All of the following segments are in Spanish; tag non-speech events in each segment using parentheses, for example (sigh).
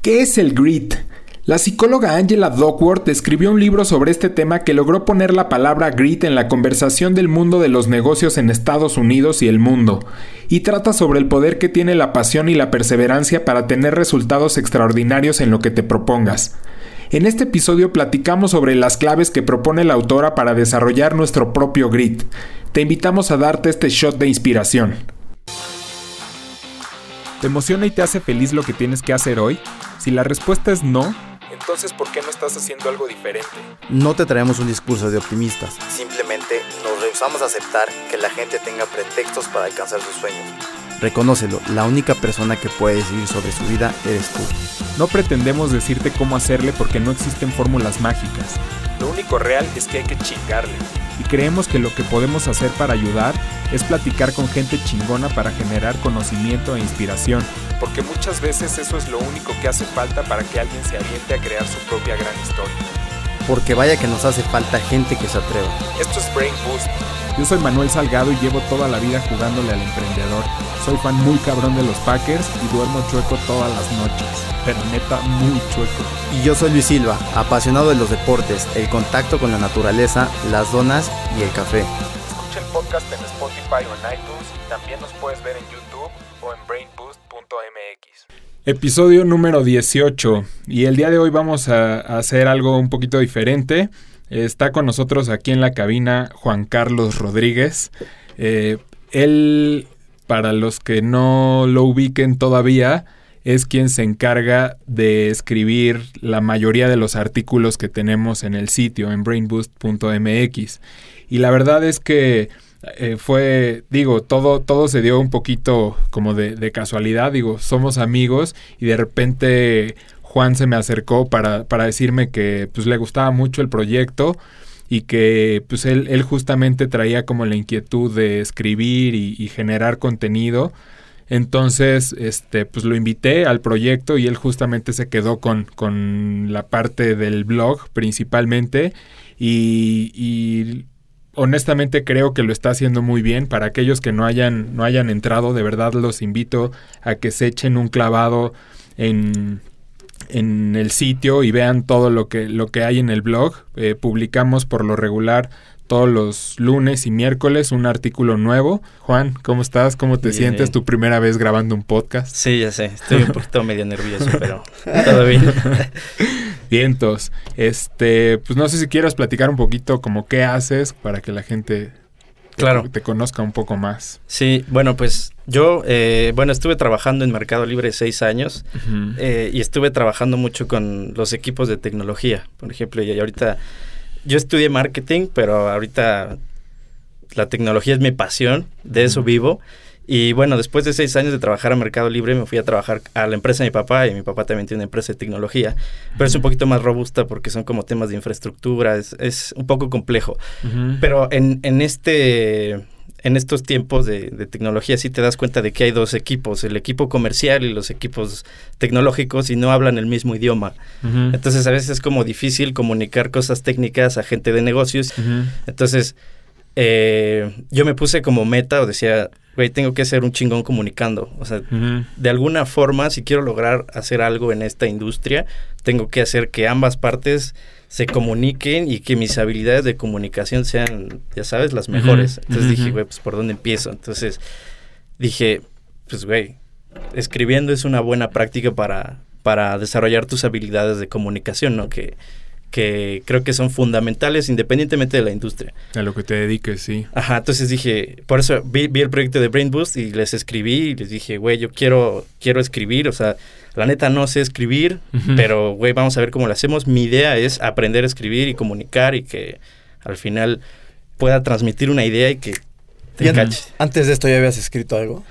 ¿Qué es el grit? La psicóloga Angela Duckworth escribió un libro sobre este tema que logró poner la palabra grit en la conversación del mundo de los negocios en Estados Unidos y el mundo, y trata sobre el poder que tiene la pasión y la perseverancia para tener resultados extraordinarios en lo que te propongas. En este episodio platicamos sobre las claves que propone la autora para desarrollar nuestro propio grit. Te invitamos a darte este shot de inspiración. ¿Te emociona y te hace feliz lo que tienes que hacer hoy? Si la respuesta es no, entonces ¿por qué no estás haciendo algo diferente? No te traemos un discurso de optimistas. Simplemente nos rehusamos a aceptar que la gente tenga pretextos para alcanzar sus sueños. Reconócelo, la única persona que puede decidir sobre su vida eres tú. No pretendemos decirte cómo hacerle porque no existen fórmulas mágicas. Lo único real es que hay que chingarle. Y creemos que lo que podemos hacer para ayudar es platicar con gente chingona para generar conocimiento e inspiración. Porque muchas veces eso es lo único que hace falta para que alguien se aviente a crear su propia gran historia. Porque vaya que nos hace falta gente que se atreva. Esto es Brain Boost. Yo soy Manuel Salgado y llevo toda la vida jugándole al emprendedor. Soy fan muy cabrón de los Packers y duermo chueco todas las noches. Pero neta, muy chueco. Y yo soy Luis Silva, apasionado de los deportes, el contacto con la naturaleza, las donas y el café. Escucha el podcast en Spotify o en iTunes y también nos puedes ver en YouTube o en brainboost.mx. Episodio número 18 y el día de hoy vamos a hacer algo un poquito diferente. Está con nosotros aquí en la cabina Juan Carlos Rodríguez. Eh, él, para los que no lo ubiquen todavía, es quien se encarga de escribir la mayoría de los artículos que tenemos en el sitio, en brainboost.mx. Y la verdad es que eh, fue, digo, todo, todo se dio un poquito como de, de, casualidad, digo, somos amigos y de repente Juan se me acercó para, para decirme que pues le gustaba mucho el proyecto y que pues él, él justamente traía como la inquietud de escribir y, generar contenido. Entonces, este, pues lo invité al proyecto y él justamente se quedó con, con la parte del blog principalmente y, y honestamente creo que lo está haciendo muy bien. Para aquellos que no hayan, no hayan entrado, de verdad los invito a que se echen un clavado en, en el sitio y vean todo lo que, lo que hay en el blog. Eh, publicamos por lo regular todos los lunes y miércoles un artículo nuevo. Juan, ¿cómo estás? ¿Cómo te bien, sientes bien. tu primera vez grabando un podcast? Sí, ya sé, estoy un poquito medio nervioso, pero todo bien. (laughs) Vientos. Este, pues no sé si quieras platicar un poquito como qué haces para que la gente claro. te, te conozca un poco más. Sí, bueno, pues yo, eh, bueno, estuve trabajando en Mercado Libre seis años uh -huh. eh, y estuve trabajando mucho con los equipos de tecnología, por ejemplo, y ahorita yo estudié marketing, pero ahorita la tecnología es mi pasión, de eso uh -huh. vivo. Y bueno, después de seis años de trabajar a Mercado Libre, me fui a trabajar a la empresa de mi papá, y mi papá también tiene una empresa de tecnología, pero es un poquito más robusta porque son como temas de infraestructura, es, es un poco complejo. Uh -huh. Pero en, en este en estos tiempos de, de, tecnología sí te das cuenta de que hay dos equipos, el equipo comercial y los equipos tecnológicos y no hablan el mismo idioma. Uh -huh. Entonces a veces es como difícil comunicar cosas técnicas a gente de negocios. Uh -huh. Entonces eh, yo me puse como meta o decía, güey, tengo que ser un chingón comunicando. O sea, uh -huh. de alguna forma, si quiero lograr hacer algo en esta industria, tengo que hacer que ambas partes se comuniquen y que mis habilidades de comunicación sean, ya sabes, las mejores. Uh -huh. Entonces uh -huh. dije, güey, pues por dónde empiezo. Entonces dije, pues güey, escribiendo es una buena práctica para, para desarrollar tus habilidades de comunicación, ¿no? Que, que creo que son fundamentales independientemente de la industria. A lo que te dediques, sí. Ajá, entonces dije, por eso vi, vi el proyecto de Brain Boost y les escribí y les dije, güey, yo quiero, quiero escribir, o sea, la neta no sé escribir, uh -huh. pero güey, vamos a ver cómo lo hacemos. Mi idea es aprender a escribir y comunicar y que al final pueda transmitir una idea y que te ¿Y cache. Antes de esto ya habías escrito algo.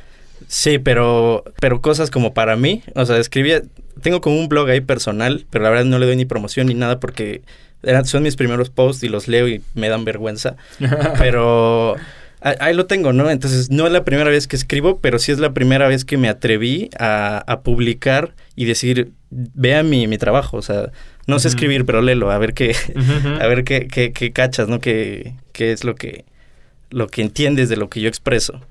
Sí, pero, pero cosas como para mí, o sea, escribía, tengo como un blog ahí personal, pero la verdad no le doy ni promoción ni nada porque eran, son mis primeros posts y los leo y me dan vergüenza. (laughs) pero ahí lo tengo, ¿no? Entonces no es la primera vez que escribo, pero sí es la primera vez que me atreví a, a publicar y decir, vea mi, mi trabajo, o sea, no uh -huh. sé escribir, pero léelo, a ver qué, uh (laughs) -huh. a ver qué, qué, qué cachas, ¿no? Qué, qué es lo que, lo que entiendes de lo que yo expreso.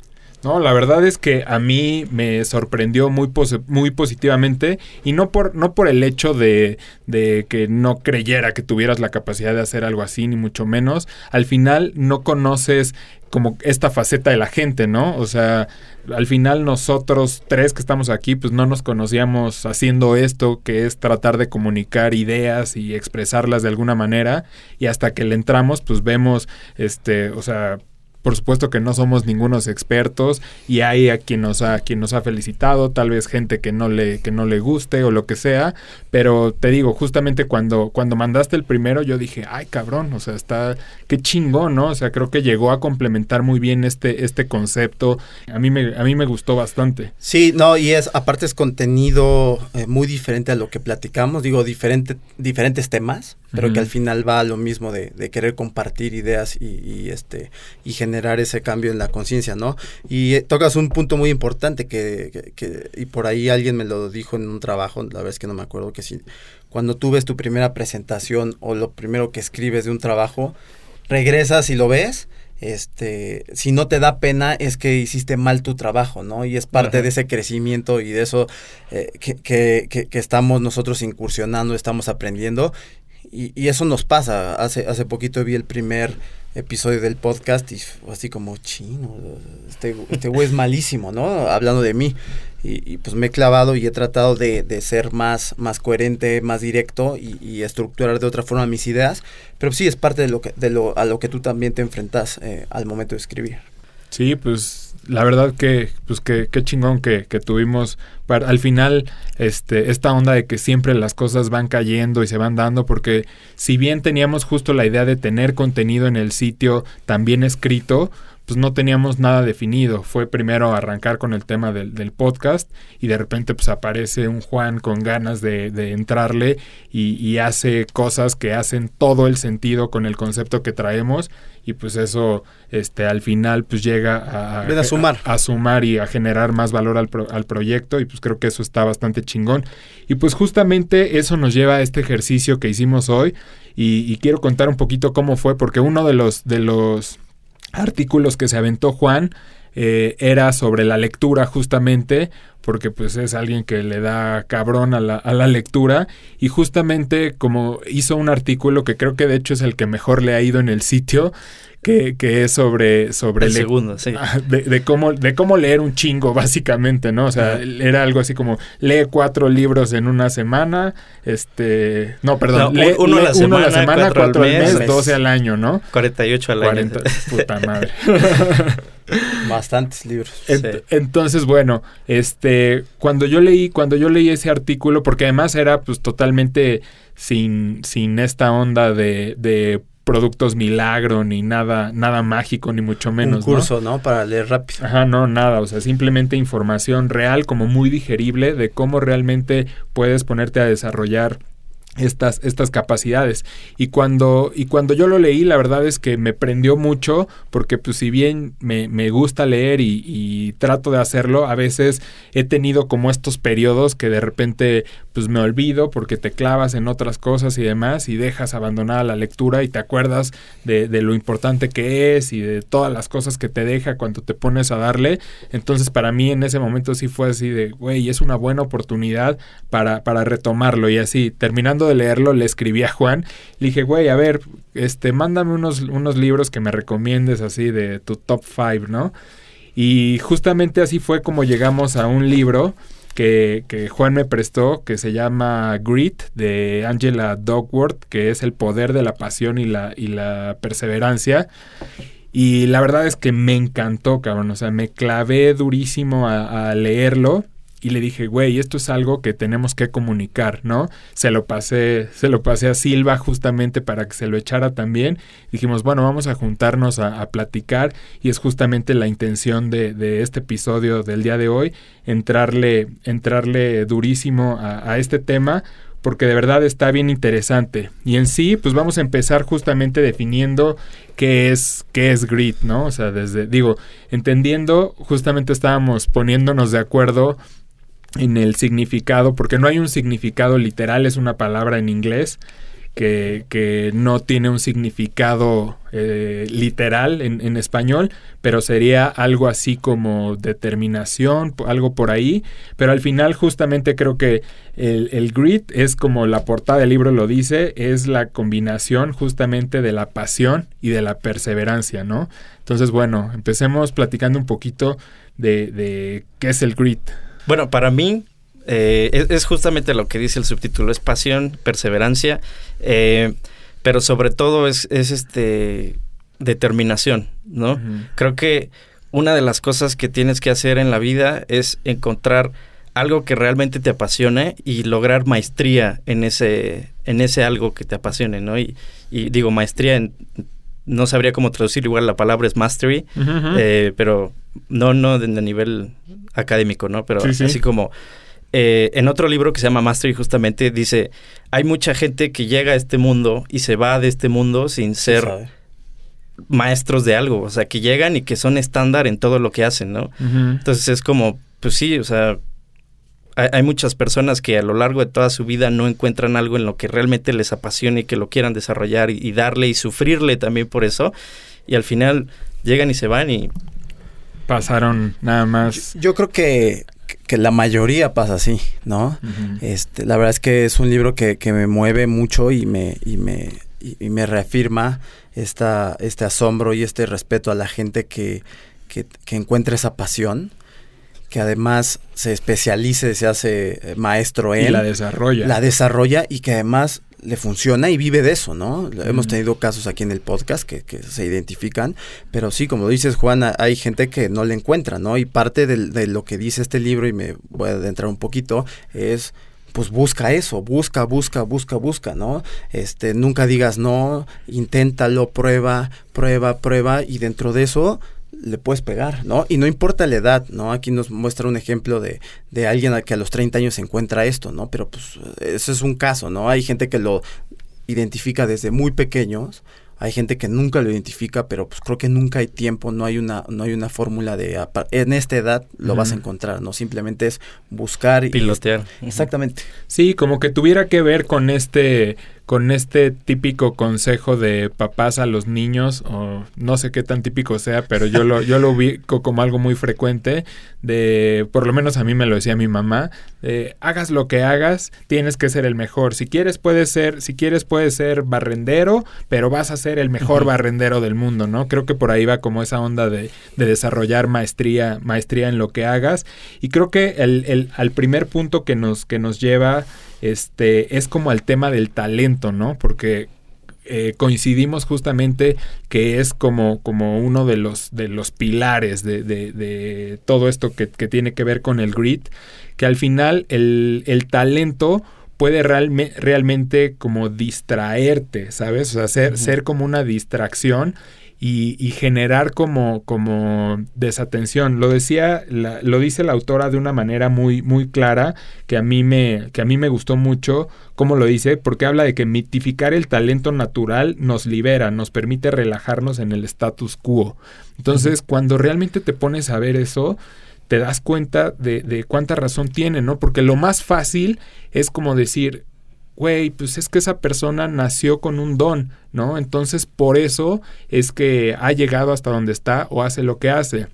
No, la verdad es que a mí me sorprendió muy, muy positivamente y no por, no por el hecho de, de, que no creyera que tuvieras la capacidad de hacer algo así, ni mucho menos. Al final no conoces como esta faceta de la gente, ¿no? O sea, al final nosotros tres que estamos aquí, pues no nos conocíamos haciendo esto, que es tratar de comunicar ideas y expresarlas de alguna manera, y hasta que le entramos, pues vemos, este, o sea, por supuesto que no somos ningunos expertos y hay a quien nos ha, quien nos ha felicitado, tal vez gente que no le, que no le guste o lo que sea, pero te digo, justamente cuando, cuando mandaste el primero, yo dije, ay cabrón, o sea, está, qué chingón, ¿no? O sea, creo que llegó a complementar muy bien este, este concepto. A mí me, a mí me gustó bastante. Sí, no, y es, aparte es contenido eh, muy diferente a lo que platicamos, digo, diferente, diferentes temas, pero que al final va a lo mismo de, querer compartir ideas y, este y generar ese cambio en la conciencia, ¿no? Y eh, tocas un punto muy importante que, que, y por ahí alguien me lo dijo en un trabajo, la verdad es que no me acuerdo que si cuando tú ves tu primera presentación o lo primero que escribes de un trabajo, regresas y lo ves este, si no te da pena es que hiciste mal tu trabajo, ¿no? Y es parte de ese crecimiento y de eso eh, que, que, que, estamos nosotros incursionando, estamos aprendiendo y, eso nos pasa. Hace, hace poquito vi el primer episodio del podcast y así como, chino, este, este güey es malísimo, ¿no? Hablando de mí. Y, pues me he clavado y he tratado de, ser más, más coherente, más directo y, estructurar de otra forma mis ideas. Pero sí es parte de lo que, de lo, a lo que tú también te enfrentas eh, al momento de escribir. Sí, pues la verdad que, pues que, qué chingón que, que tuvimos para, al final este, esta onda de que siempre las cosas van cayendo y se van dando, porque si bien teníamos justo la idea de tener contenido en el sitio también escrito, pues no teníamos nada definido. Fue primero arrancar con el tema del, del podcast y de repente pues aparece un Juan con ganas de, de entrarle y, y, hace cosas que hacen todo el sentido con el concepto que traemos y pues eso este al final pues llega a, a, sumar. A, sumar y a generar más valor al, al proyecto y pues creo que eso está bastante chingón. Y pues justamente eso nos lleva a este ejercicio que hicimos hoy y, y quiero contar un poquito cómo fue porque uno de los de los artículos que se aventó Juan eh, era sobre la lectura justamente, porque pues es alguien que le da cabrón a la, a la, lectura y justamente como hizo un artículo que creo que de hecho es el que mejor le ha ido en el sitio, que, que es sobre... sobre el segundo, sí. (laughs) De, de, cómo, de cómo leer un chingo, básicamente, ¿no? O sea, era algo así como, lee cuatro libros en una semana, este... No, perdón, lee, uno, a la semana, cuatro, al mes, doce al año, ¿no? 48 al año. (laughs) puta madre. (laughs) Bastantes libros. Entonces, bueno, este, cuando yo leí, cuando yo leí ese artículo, porque además era pues totalmente sin, sin esta onda de, de productos milagro ni nada nada mágico ni mucho menos. Un curso, ¿no? Para leer rápido. Ajá, no, nada, o sea, simplemente información real como muy digerible de cómo realmente puedes ponerte a desarrollar estas, estas capacidades. Y cuando, y cuando yo lo leí, la verdad es que me prendió mucho, porque pues si bien me, me gusta leer y, y, trato de hacerlo, a veces he tenido como estos periodos que de repente pues me olvido porque te clavas en otras cosas y demás y dejas abandonada la lectura y te acuerdas de, de lo importante que es y de todas las cosas que te deja cuando te pones a darle. Entonces para mí en ese momento sí fue así de, güey, es una buena oportunidad para, para retomarlo y así, terminando de leerlo, le escribí a Juan. Le dije, güey, a ver, este, mándame unos, unos libros que me recomiendes así de tu top 5, ¿no? Y justamente así fue como llegamos a un libro que, que, Juan me prestó, que se llama Grit, de Angela Dogworth, que es el poder de la pasión y la, y la perseverancia. Y la verdad es que me encantó, cabrón. O sea, me clavé durísimo a leerlo y le dije, güey, esto es algo que tenemos que comunicar, ¿no? Se lo pasé, se lo pasé a Silva justamente para que se lo echara también. Dijimos, bueno, vamos a juntarnos a, platicar y es justamente la intención de, este episodio del día de hoy, entrarle, entrarle durísimo a, a este tema porque de verdad está bien interesante. Y en sí, pues vamos a empezar justamente definiendo qué es, qué es grit, ¿no? O sea, desde, digo, entendiendo, justamente estábamos poniéndonos de acuerdo en el significado, porque no hay un significado literal, es una palabra en inglés que, no tiene un significado eh, literal en, español, pero sería algo así como determinación, algo por ahí. Pero al final justamente creo que el, el grit es como la portada del libro lo dice, es la combinación justamente de la pasión y de la perseverancia, ¿no? Entonces, bueno, empecemos platicando un poquito de, de qué es el grit. Bueno, para mí eh, es, justamente lo que dice el subtítulo, es pasión, perseverancia, eh, pero sobre todo es, este determinación, ¿no? Creo que una de las cosas que tienes que hacer en la vida es encontrar algo que realmente te apasione y lograr maestría en ese, en ese algo que te apasione, ¿no? Y, digo, maestría en, no sabría cómo traducir, igual la palabra es mastery, eh, pero no, no de, nivel académico, ¿no? Pero así como eh, en otro libro que se llama Mastery justamente dice, hay mucha gente que llega a este mundo y se va de este mundo sin ser maestros de algo, o sea, que llegan y que son estándar en todo lo que hacen, ¿no? Entonces es como, pues sí, o sea, hay, muchas personas que a lo largo de toda su vida no encuentran algo en lo que realmente les apasione y que lo quieran desarrollar y darle y sufrirle también por eso, y al final llegan y se van y... Pasaron nada más. Yo creo que que la mayoría pasa así, ¿no? este, la verdad es que es un libro que, que me mueve mucho y me, y me, y, me reafirma esta, este asombro y este respeto a la gente que, que, que encuentra esa pasión que además se especialice, se hace eh, maestro en. Y la desarrolla. La desarrolla y que además le funciona y vive de eso, ¿no? Hemos tenido casos aquí en el podcast que, se identifican, pero sí, como dices, Juan, hay gente que no le encuentra, ¿no? Y parte de, lo que dice este libro, y me voy a adentrar un poquito, es pues busca eso, busca, busca, busca, busca, ¿no? Este, nunca digas no, inténtalo, prueba, prueba, prueba, y dentro de eso le puedes pegar, ¿no? Y no importa la edad, ¿no? Aquí nos muestra un ejemplo de, de alguien que a los 30 años se encuentra esto, ¿no? Pero pues eso es un caso, ¿no? Hay gente que lo identifica desde muy pequeños hay gente que nunca lo identifica, pero pues creo que nunca hay tiempo, no hay una, no hay una fórmula de en esta edad lo vas a encontrar, ¿no? Simplemente es buscar y pilotear. Exactamente. Sí, como que tuviera que ver con este con este típico consejo de papás a los niños, o no sé qué tan típico sea, pero yo lo, yo lo ubico como algo muy frecuente, de, por lo menos a mí me lo decía mi mamá, de, hagas lo que hagas, tienes que ser el mejor. Si quieres puedes ser, si quieres puedes ser barrendero, pero vas a ser el mejor barrendero del mundo, ¿no? Creo que por ahí va como esa onda de, de desarrollar maestría, maestría en lo que hagas. Y creo que el, el, al primer punto que nos, que nos lleva este, es como el tema del talento, ¿no? Porque eh, coincidimos justamente que es como, como uno de los, de los pilares de, de, todo esto que, que, tiene que ver con el grit, que al final el, el talento puede realmente como distraerte, ¿sabes? O sea, ser, ser como una distracción y, generar como, como desatención. Lo decía, lo dice la autora de una manera muy, muy clara que a mí me, que a mí me gustó mucho cómo lo dice, porque habla de que mitificar el talento natural nos libera, nos permite relajarnos en el status quo. Entonces, cuando realmente te pones a ver eso, te das cuenta de, de cuánta razón tiene, ¿no? Porque lo más fácil es como decir, güey, pues es que esa persona nació con un don, ¿no? Entonces por eso es que ha llegado hasta donde está o hace lo que hace.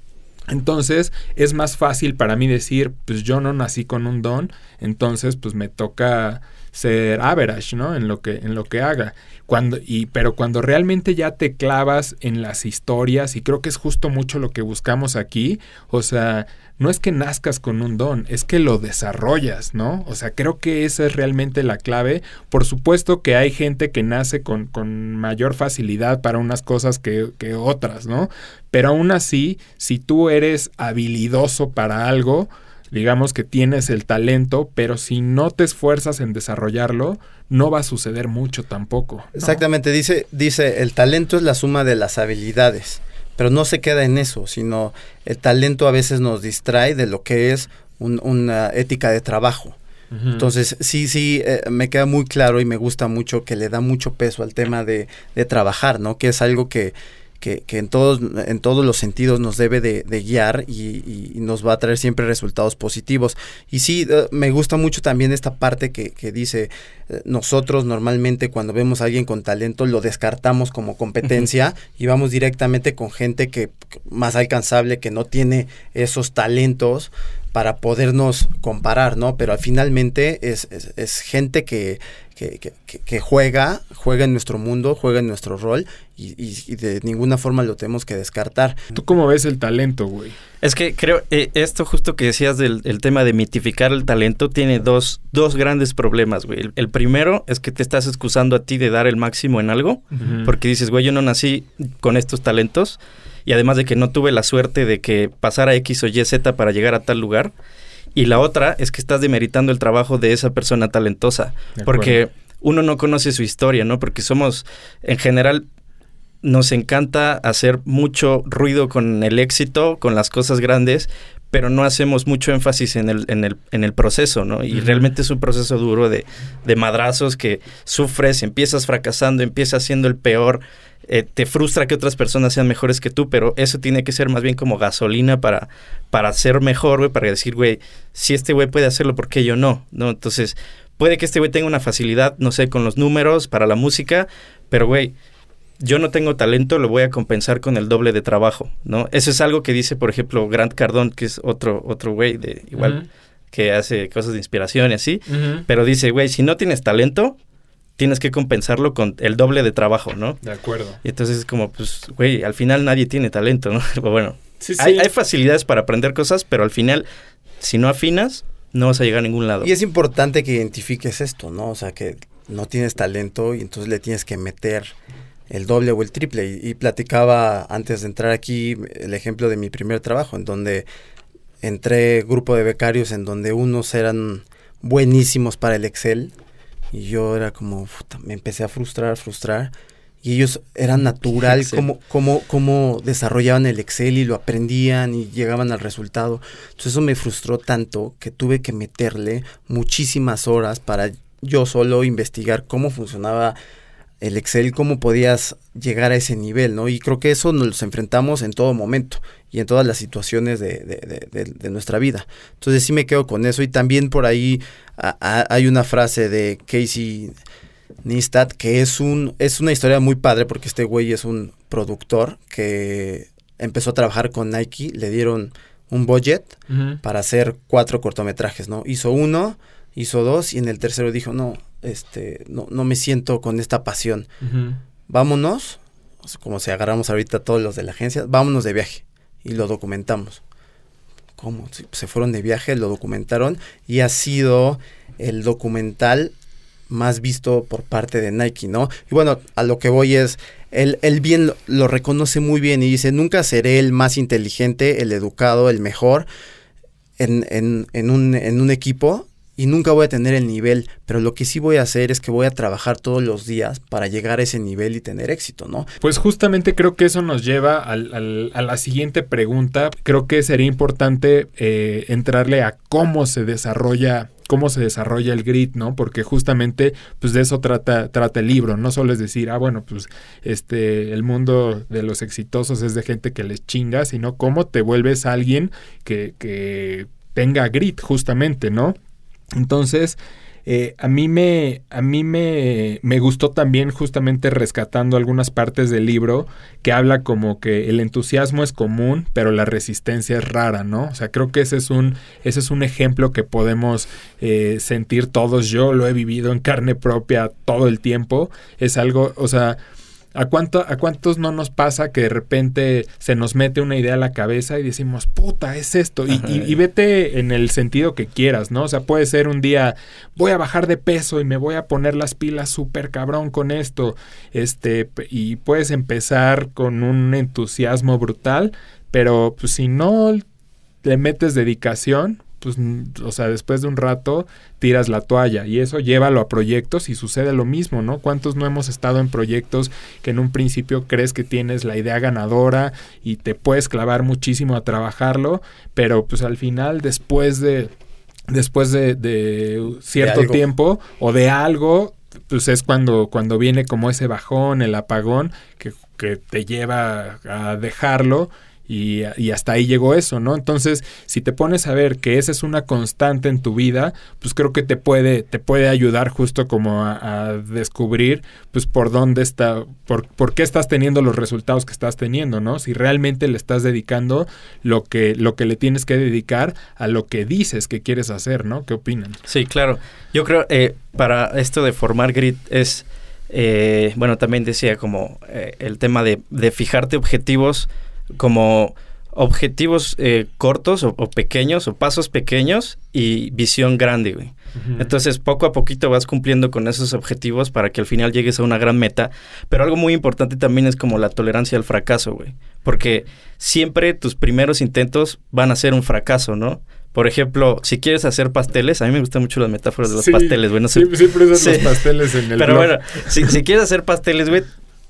Entonces es más fácil para mí decir, pues yo no nací con un don, entonces pues me toca ser average, ¿no? En lo que, en lo que haga. Cuando, y, pero cuando realmente ya te clavas en las historias, y creo que es justo mucho lo que buscamos aquí, o sea, no es que nazcas con un don, es que lo desarrollas, ¿no? O sea, creo que esa es realmente la clave. Por supuesto que hay gente que nace con, con mayor facilidad para unas cosas que, que otras, ¿no? Pero aún así, si tú eres habilidoso para algo, digamos que tienes el talento, pero si no te esfuerzas en desarrollarlo, no va a suceder mucho tampoco. Exactamente, dice, dice, el talento es la suma de las habilidades, pero no se queda en eso, sino el talento a veces nos distrae de lo que es una ética de trabajo. Entonces, sí, sí, eh, me queda muy claro y me gusta mucho que le da mucho peso al tema de, de trabajar, ¿no? Que es algo que, que, en, todos, en todos los sentidos nos debe de, guiar y, nos va a traer siempre resultados positivos. Y sí, eh, me gusta mucho también esta parte que, dice, eh, nosotros normalmente cuando vemos a alguien con talento lo descartamos como competencia y vamos directamente con gente que más alcanzable, que no tiene esos talentos para podernos comparar, ¿no? Pero finalmente es, es, gente que, que, juega, juega en nuestro mundo, juega en nuestro rol y, de ninguna forma lo tenemos que descartar. ¿Tú cómo ves el talento, güey? Es que creo, eh, esto justo que decías del el tema de mitificar el talento tiene dos, dos grandes problemas, güey. El, primero es que te estás excusando a ti de dar el máximo en algo, porque dices, güey, yo no nací con estos talentos y además de que no tuve la suerte de que pasara X o Y Z para llegar a tal lugar. Y la otra es que estás demeritando el trabajo de esa persona talentosa, porque uno no conoce su historia, ¿no? Porque somos, en general, nos encanta hacer mucho ruido con el éxito, con las cosas grandes, pero no hacemos mucho énfasis en el, en el, en el proceso, ¿no? Y realmente es un proceso duro de, de madrazos que sufres, empiezas fracasando, empiezas siendo el peor, eh, te frustra que otras personas sean mejores que tú, pero eso tiene que ser más bien como gasolina para, para ser mejor, güey, para decir, güey, si este güey puede hacerlo, ¿por qué yo no? ¿No? Entonces, puede que este güey tenga una facilidad, no sé, con los números, para la música, pero, güey, yo no tengo talento, lo voy a compensar con el doble de trabajo, ¿no? Eso es algo que dice, por ejemplo, Grant Cardone, que es otro, otro güey de igual... que hace cosas de inspiración y así, pero dice, güey, si no tienes talento, tienes que compensarlo con el doble de trabajo, ¿no? De acuerdo. Y entonces es como, pues, güey, al final nadie tiene talento, ¿no? (laughs) bueno, Hay, hay, facilidades para aprender cosas, pero al final, si no afinas, no vas a llegar a ningún lado. Y es importante que identifiques esto, ¿no? O sea, que no tienes talento y entonces le tienes que meter el doble o el triple. Y, y platicaba antes de entrar aquí el ejemplo de mi primer trabajo, en donde entré grupo de becarios en donde unos eran buenísimos para el Excel y yo era como, me empecé a frustrar, frustrar. Y ellos eran natural (laughs) como, como, como desarrollaban el Excel y lo aprendían y llegaban al resultado. Entonces eso me frustró tanto que tuve que meterle muchísimas horas para yo solo investigar cómo funcionaba el Excel, cómo podías llegar a ese nivel, ¿no? Y creo que eso nos enfrentamos en todo momento y en todas las situaciones de, de, nuestra vida. Entonces sí me quedo con eso y también por ahí hay una frase de Casey Neistat que es, un, es una historia muy padre porque este güey es un productor que empezó a trabajar con Nike, le dieron un budget para hacer cuatro cortometrajes, ¿no? Hizo uno, hizo dos y en el tercero dijo, no, este, no, no me siento con esta pasión. Vámonos, como si agarramos ahorita todos los de la agencia, vámonos de viaje y lo documentamos. ¿Cómo? Se fueron de viaje, lo documentaron y ha sido el documental más visto por parte de Nike, ¿no? Y bueno, a lo que voy es, él, él bien lo, reconoce muy bien y dice, nunca seré el más inteligente, el educado, el mejor en, en, en, un, en un equipo, y nunca voy a tener el nivel, pero lo que sí voy a hacer es que voy a trabajar todos los días para llegar a ese nivel y tener éxito, ¿no? Pues justamente creo que eso nos lleva al, a la siguiente pregunta. Creo que sería importante eh, entrarle a cómo se desarrolla cómo se desarrolla el grit, ¿no? Porque justamente pues de eso trata, trata el libro, no solo es decir, ah, bueno, pues este, el mundo de los exitosos es de gente que les chinga, sino cómo te vuelves alguien que, que tenga grit, justamente, ¿no? Entonces, eh, a mí, me, a mí me, me, gustó también justamente rescatando algunas partes del libro que habla como que el entusiasmo es común, pero la resistencia es rara, ¿no? O sea, creo que ese es un, ese es un ejemplo que podemos eh, sentir todos. Yo lo he vivido en carne propia todo el tiempo. Es algo, o sea, ¿A, cuánto, ¿A cuántos no nos pasa que de repente se nos mete una idea a la cabeza y decimos, puta, es esto? Y, vete en el sentido que quieras, ¿no? O sea, puede ser un día, voy a bajar de peso y me voy a poner las pilas súper cabrón con esto. Este, y puedes empezar con un entusiasmo brutal, pero pues si no le metes dedicación, pues, o sea, después de un rato tiras la toalla y eso llévalo a proyectos y sucede lo mismo, ¿no? ¿Cuántos no hemos estado en proyectos que en un principio crees que tienes la idea ganadora y te puedes clavar muchísimo a trabajarlo, pero pues al final después de después de, cierto tiempo o de algo pues es cuando, cuando viene como ese bajón, el apagón, que, que te lleva a dejarlo y, hasta ahí llegó eso, ¿no? Entonces, si te pones a ver que esa es una constante en tu vida, pues creo que te puede, te puede ayudar justo como a, descubrir, pues por dónde está, por, por, qué estás teniendo los resultados que estás teniendo, ¿no? Si realmente le estás dedicando lo que, lo que le tienes que dedicar a lo que dices que quieres hacer, ¿no? ¿Qué opinan? Sí, claro. Yo creo, eh, para esto de formar grit es... Eh, bueno, también decía como eh, el tema de, de fijarte objetivos como objetivos eh, cortos o, pequeños o pasos pequeños y visión grande, güey. Entonces, poco a poquito vas cumpliendo con esos objetivos para que al final llegues a una gran meta. Pero algo muy importante también es como la tolerancia al fracaso, güey. Porque siempre tus primeros intentos van a ser un fracaso, ¿no? Por ejemplo, si quieres hacer pasteles, a mí me gustan mucho las metáforas de los pasteles, güey. siempre, usas (laughs) los pasteles en el Pero bueno, si, si quieres hacer pasteles, güey,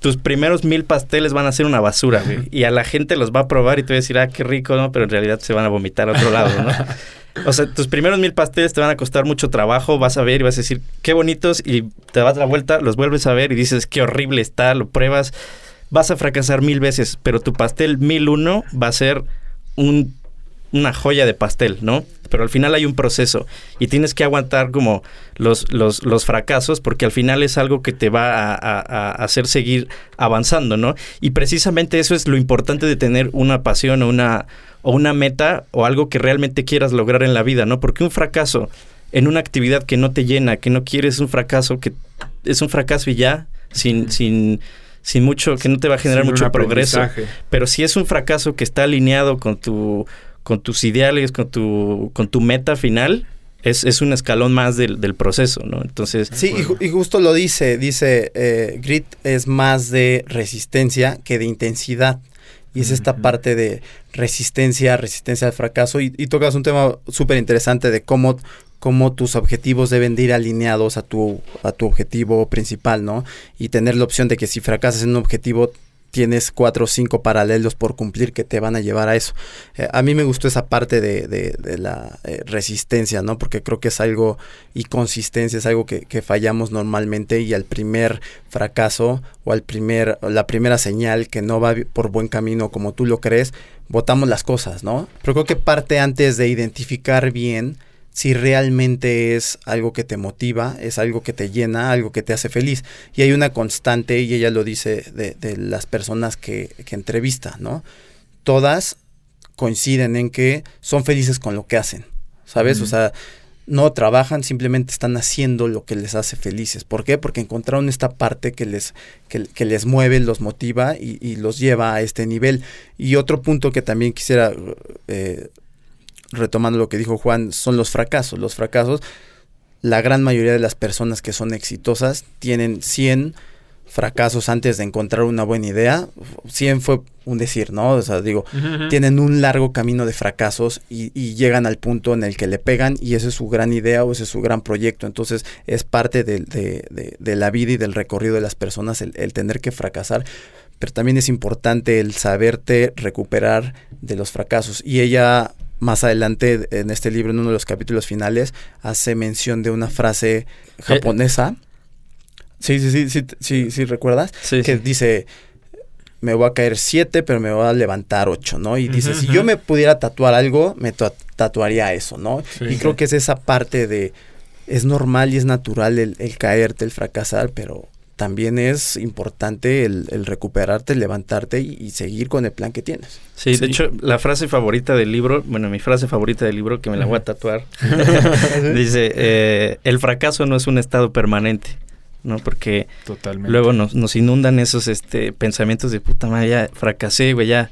tus primeros mil pasteles van a ser una basura, güey. (laughs) Y a la gente los va a probar y te va a decir, ah, qué rico, ¿no? Pero en realidad se van a vomitar a otro lado, ¿no? (laughs) O sea, tus primeros mil pasteles te van a costar mucho trabajo, vas a ver y vas a decir, qué bonitos, y te das la vuelta, los vuelves a ver y dices, qué horrible está, lo pruebas. Vas a fracasar mil veces, pero tu pastel mil uno va a ser un una joya de pastel, ¿no? Pero al final hay un proceso y tienes que aguantar como los, los, los fracasos porque al final es algo que te va a, hacer seguir avanzando, ¿no? Y precisamente eso es lo importante de tener una pasión o una, o una meta o algo que realmente quieras lograr en la vida, ¿no? Porque un fracaso en una actividad que no te llena, que no quieres, un fracaso que es un fracaso y ya, sin, sin, sin mucho, que no te va a generar mucho progreso. Pero si es un fracaso que está alineado con tu con tus ideales, con tu, con tu meta final, es, es un escalón más del, del, proceso, ¿no? Entonces... Sí, y, justo lo dice, dice, eh, grit es más de resistencia que de intensidad. Y es esta parte de resistencia, resistencia al fracaso. Y, tocas un tema súper interesante de cómo, cómo tus objetivos deben de ir alineados a tu, a tu objetivo principal, ¿no? Y tener la opción de que si fracasas en un objetivo, tienes cuatro o cinco paralelos por cumplir que te van a llevar a eso. Eh, a mí me gustó esa parte de, de, la eh, resistencia, ¿no? Porque creo que es algo, y consistencia es algo que, que, fallamos normalmente y al primer fracaso o al primer, la primera señal que no va por buen camino como tú lo crees, votamos las cosas, ¿no? Pero creo que parte antes de identificar bien si realmente es algo que te motiva, es algo que te llena, algo que te hace feliz. Y hay una constante, y ella lo dice de, de las personas que, que entrevista, ¿no? Todas coinciden en que son felices con lo que hacen, ¿sabes? O sea, no trabajan, simplemente están haciendo lo que les hace felices. ¿Por qué? Porque encontraron esta parte que les, que, les mueve, los motiva y, y, los lleva a este nivel. Y otro punto que también quisiera eh, retomando lo que dijo Juan, son los fracasos. Los fracasos, la gran mayoría de las personas que son exitosas tienen 100 fracasos antes de encontrar una buena idea. 100 fue un decir, ¿no? O sea, digo, tienen un largo camino de fracasos y, llegan al punto en el que le pegan y esa es su gran idea o ese es su gran proyecto. Entonces es parte de, la vida y del recorrido de las personas el, el tener que fracasar pero también es importante el saberte recuperar de los fracasos. Y ella más adelante en este libro, en uno de los capítulos finales, hace mención de una frase japonesa. Sí, sí, sí, sí, sí, sí, ¿recuerdas? Sí, que dice, me voy a caer siete, pero me voy a levantar ocho, ¿no? Y dice, si yo me pudiera tatuar algo, me tatuaría eso, ¿no? y creo que es esa parte de, es normal y es natural el, el caerte, el fracasar, pero también es importante el, recuperarte, levantarte y, seguir con el plan que tienes. Sí, de hecho, la frase favorita del libro, bueno, mi frase favorita del libro, que me la voy a tatuar, (laughs) (laughs) dice, eh, el fracaso no es un estado permanente. ¿no? Porque luego nos, nos, inundan esos este, pensamientos de puta madre, ya fracasé, güey, ya.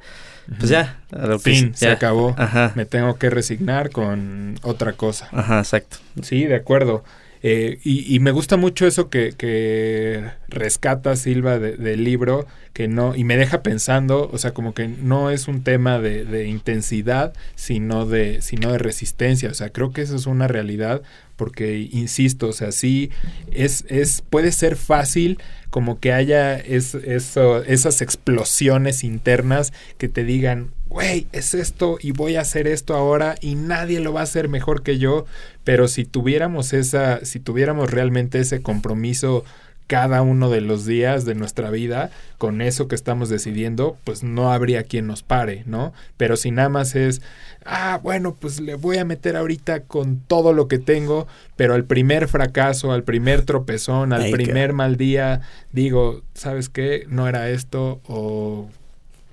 Pues ya, a lo fin, se acabó. Ajá. Me tengo que resignar con otra cosa. Ajá, exacto. Sí, de acuerdo. Eh, y, me gusta mucho eso que, rescata Silva del libro, que no, y me deja pensando, o sea, como que no es un tema de, intensidad, sino de, sino de resistencia. O sea, creo que eso es una realidad, porque, insisto, o sea, sí, es, es, puede ser fácil como que haya es, eso, esas explosiones internas que te digan, güey, es esto y voy a hacer esto ahora y nadie lo va a hacer mejor que yo, pero si tuviéramos esa, si tuviéramos realmente ese compromiso cada uno de los días de nuestra vida con eso que estamos decidiendo, pues no habría quien nos pare, ¿no? Pero si nada más es, ah, bueno, pues le voy a meter ahorita con todo lo que tengo, pero al primer fracaso, al primer tropezón, al primer mal día, digo, ¿sabes qué? No era esto o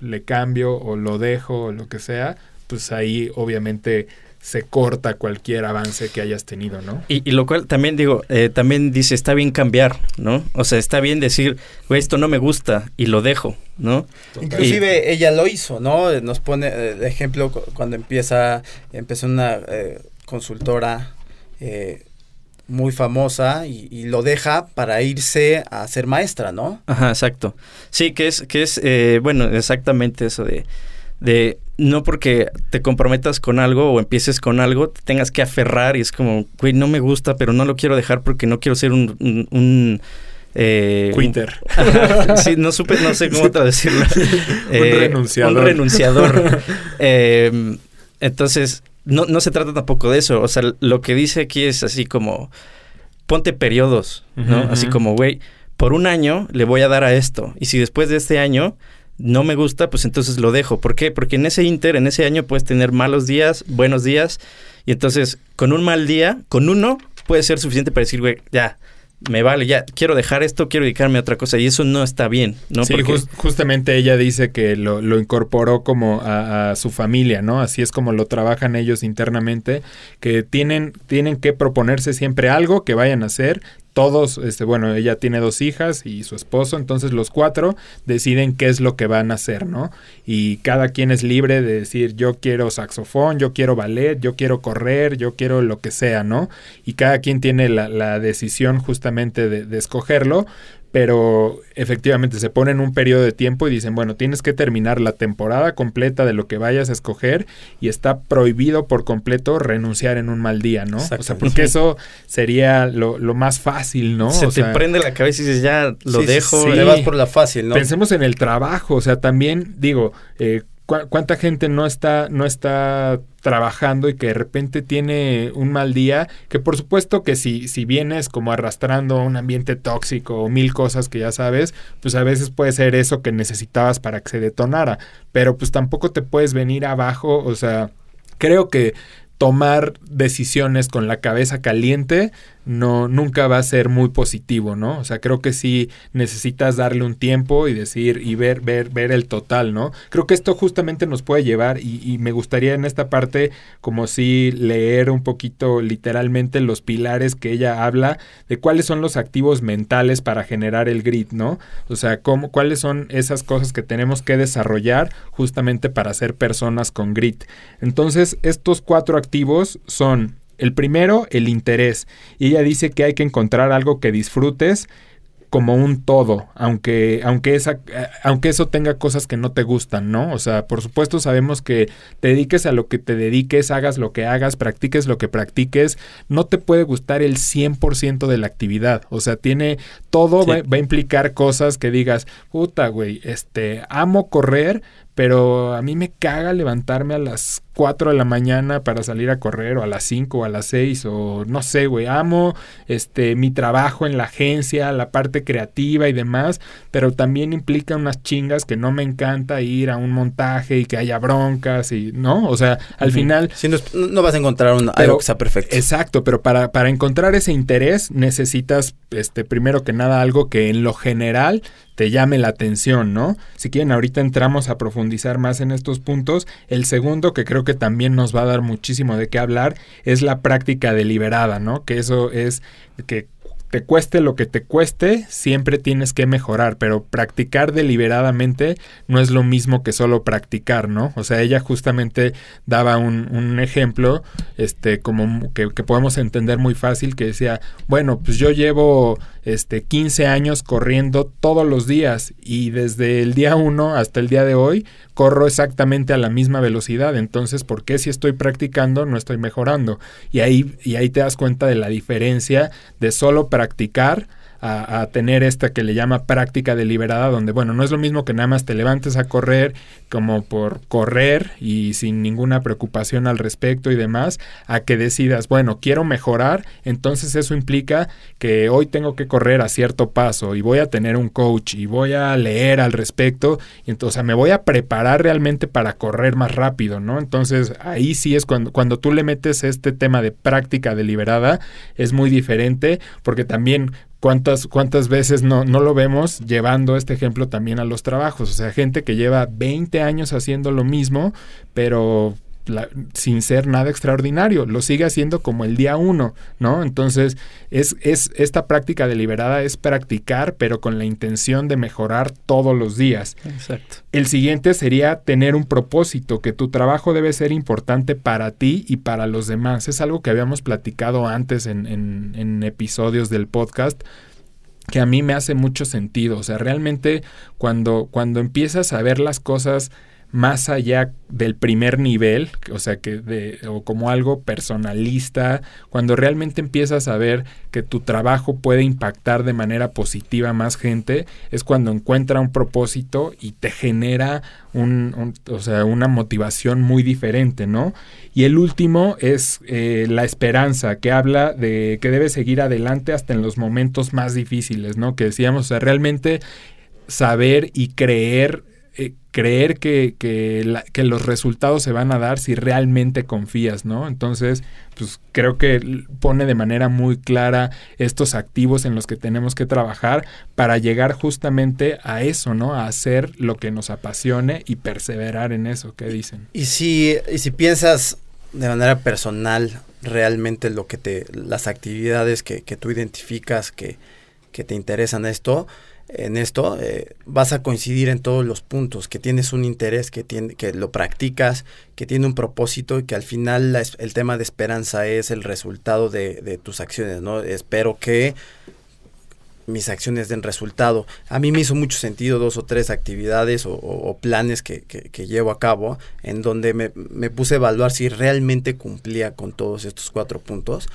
le cambio o lo dejo o lo que sea, pues ahí obviamente se corta cualquier avance que hayas tenido, ¿no? Y, lo cual también digo, eh, también dice, está bien cambiar, ¿no? O sea, está bien decir, güey, esto no me gusta y lo dejo, ¿no? Inclusive ella lo hizo, ¿no? Nos pone eh, de ejemplo cuando empieza, empezó una eh, consultora muy famosa y, lo deja para irse a ser maestra, ¿no? Ajá, exacto. Sí, que es, que es bueno, exactamente eso de de no porque te comprometas con algo o empieces con algo, te tengas que aferrar y es como, güey, no me gusta, pero no lo quiero dejar porque no quiero ser un... un, eh, sí, no supe, no sé cómo traducirlo. (laughs) un eh, renunciador. Un renunciador. (laughs) eh, entonces, no, no se trata tampoco de eso. O sea, lo que dice aquí es así como, ponte periodos, ¿no? Así como, güey, por un año le voy a dar a esto. Y si después de este año no me gusta, pues entonces lo dejo. ¿Por qué? Porque en ese inter, en ese año puedes tener malos días, buenos días, y entonces con un mal día, con uno, puede ser suficiente para decir, güey, ya, me vale, ya, quiero dejar esto, quiero dedicarme a otra cosa, y eso no está bien, ¿no? Sí, justamente ella dice que lo, lo incorporó como a, a, su familia, ¿no? Así es como lo trabajan ellos internamente, que tienen, tienen que proponerse siempre algo que vayan a hacer, todos, este, bueno, ella tiene dos hijas y su esposo, entonces los cuatro deciden qué es lo que van a hacer, ¿no? Y cada quien es libre de decir, yo quiero saxofón, yo quiero ballet, yo quiero correr, yo quiero lo que sea, ¿no? Y cada quien tiene la, la decisión justamente de, de escogerlo, pero efectivamente se ponen un periodo de tiempo y dicen, bueno, tienes que terminar la temporada completa de lo que vayas a escoger y está prohibido por completo renunciar en un mal día, ¿no? O sea, porque eso sería lo, más fácil, ¿no? Se te prende la cabeza y dices, ya lo dejo, le vas por la fácil, ¿no? Pensemos en el trabajo, o sea, también digo, eh, ¿Cuánta gente no está, no está trabajando y que de repente tiene un mal día? Que por supuesto que si, si vienes como arrastrando un ambiente tóxico o mil cosas que ya sabes, pues a veces puede ser eso que necesitabas para que se detonara. Pero pues tampoco te puedes venir abajo, o sea, creo que tomar decisiones con la cabeza caliente no nunca va a ser muy positivo, ¿no? O sea, creo que sí necesitas darle un tiempo y decir y ver ver ver el total, ¿no? Creo que esto justamente nos puede llevar y, me gustaría en esta parte como si leer un poquito literalmente los pilares que ella habla de cuáles son los activos mentales para generar el grit, ¿no? O sea, cómo cuáles son esas cosas que tenemos que desarrollar justamente para ser personas con grit. Entonces, estos cuatro activos son el primero, el interés. Y ella dice que hay que encontrar algo que disfrutes como un todo, aunque, aunque, esa, eh, aunque eso tenga cosas que no te gustan, ¿no? O sea, por supuesto sabemos que te dediques a lo que te dediques, hagas lo que hagas, practiques lo que practiques, no te puede gustar el 100% de la actividad, o sea, tiene, todo va, va, a implicar cosas que digas, puta, güey, este, amo correr, pero a mí me caga levantarme a las 4 de la mañana para salir a correr o a las 5 o a las 6 o no sé, güey, amo este mi trabajo en la agencia, la parte creativa y demás, pero también implica unas chingas que no me encanta ir a un montaje y que haya broncas y no, o sea, al final no, vas a encontrar un, algo que sea perfecto. Exacto, pero para, para encontrar ese interés necesitas este primero que nada algo que en lo general te llame la atención, ¿no? Si quieren, ahorita entramos a profundizar más en estos puntos. El segundo, que creo que también nos va a dar muchísimo de qué hablar, es la práctica deliberada, ¿no? Que eso es que te cueste lo que te cueste, siempre tienes que mejorar, pero practicar deliberadamente no es lo mismo que solo practicar, ¿no? O sea, ella justamente daba un, un ejemplo, este, como que, que, podemos entender muy fácil, que decía, bueno, pues yo llevo este, 15 años corriendo todos los días y desde el día 1 hasta el día de hoy corro exactamente a la misma velocidad, entonces, ¿por qué si estoy practicando no estoy mejorando? Y ahí, y ahí te das cuenta de la diferencia de solo practicar a, tener esta que le llama práctica deliberada, donde, bueno, no es lo mismo que nada más te levantes a correr como por correr y sin ninguna preocupación al respecto y demás, a que decidas, bueno, quiero mejorar, entonces eso implica que hoy tengo que correr a cierto paso y voy a tener un coach y voy a leer al respecto, y entonces me voy a preparar realmente para correr más rápido, ¿no? Entonces ahí sí es cuando, cuando tú le metes este tema de práctica deliberada, es muy diferente porque también ¿Cuántas, cuántas veces no, no lo vemos llevando este ejemplo también a los trabajos? O sea, gente que lleva 20 años haciendo lo mismo, pero sin ser nada extraordinario, lo sigue haciendo como el día uno, ¿no? Entonces, es, es, esta práctica deliberada es practicar, pero con la intención de mejorar todos los días. Exacto. El siguiente sería tener un propósito, que tu trabajo debe ser importante para ti y para los demás. Es algo que habíamos platicado antes en, en, en episodios del podcast que a mí me hace mucho sentido. O sea, realmente cuando, cuando empiezas a ver las cosas más allá del primer nivel, o sea, que de, o como algo personalista, cuando realmente empiezas a ver que tu trabajo puede impactar de manera positiva a más gente, es cuando encuentra un propósito y te genera un, o sea, una motivación muy diferente, ¿no? Y el último es eh, la esperanza, que habla de que debe seguir adelante hasta en los momentos más difíciles, ¿no? Que decíamos, o sea, realmente saber y creer creer que, que, que, los resultados se van a dar si realmente confías, ¿no? Entonces, pues creo que pone de manera muy clara estos activos en los que tenemos que trabajar para llegar justamente a eso, ¿no? A hacer lo que nos apasione y perseverar en eso, ¿qué dicen? Y si, y si piensas de manera personal realmente lo que te, las actividades que, que tú identificas que, que te interesan esto, en esto, eh, vas a coincidir en todos los puntos, que tienes un interés, que, tiene, que lo practicas, que tiene un propósito y que al final el tema de esperanza es el resultado de, tus acciones, ¿no? Espero que mis acciones den resultado. A mí me hizo mucho sentido dos o tres actividades o, planes que, que, llevo a cabo en donde me, me puse a evaluar si realmente cumplía con todos estos cuatro puntos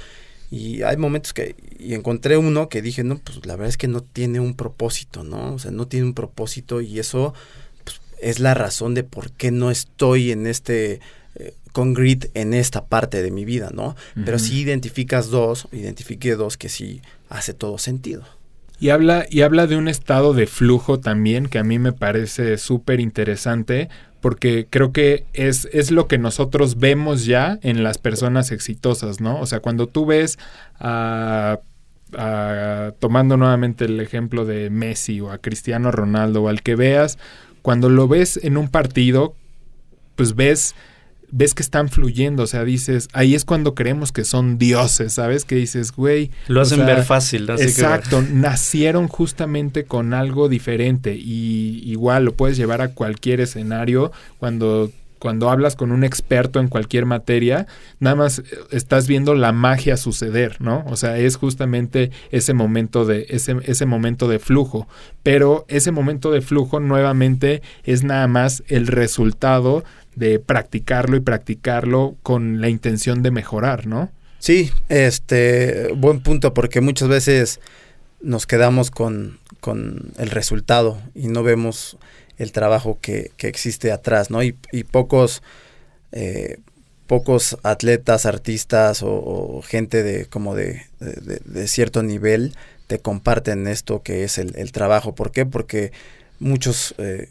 y hay momentos que, y encontré uno que dije, no, pues la verdad es que no tiene un propósito, ¿no? O sea, no tiene un propósito y eso pues, es la razón de por qué no estoy en este, eh, con grit en esta parte de mi vida, ¿no? Pero si identificas dos, identifique dos que sí hace todo sentido. Y habla, y habla de un estado de flujo también que a mí me parece súper interesante porque creo que es, es lo que nosotros vemos ya en las personas exitosas, ¿no? O sea, cuando tú ves a tomando nuevamente el ejemplo de Messi o a Cristiano Ronaldo o al que veas, cuando lo ves en un partido, pues ves ves que están fluyendo, o sea, dices, ahí es cuando creemos que son dioses, ¿sabes? Que dices, güey. Lo hacen ver fácil, ¿no? Exacto, nacieron justamente con algo diferente y igual lo puedes llevar a cualquier escenario cuando cuando hablas con un experto en cualquier materia, nada más eh, estás viendo la magia suceder, ¿no? O sea, es justamente ese momento de ese, ese momento de flujo, pero ese momento de flujo nuevamente es nada más el resultado de practicarlo y practicarlo con la intención de mejorar, ¿no? Sí, este, buen punto, porque muchas veces nos quedamos con, con el resultado y no vemos el trabajo que, que existe atrás, ¿no? Y, y pocos, eh, pocos atletas, artistas o, gente de como de, de, cierto nivel te comparten esto que es el, el trabajo. ¿Por qué? Porque muchos eh,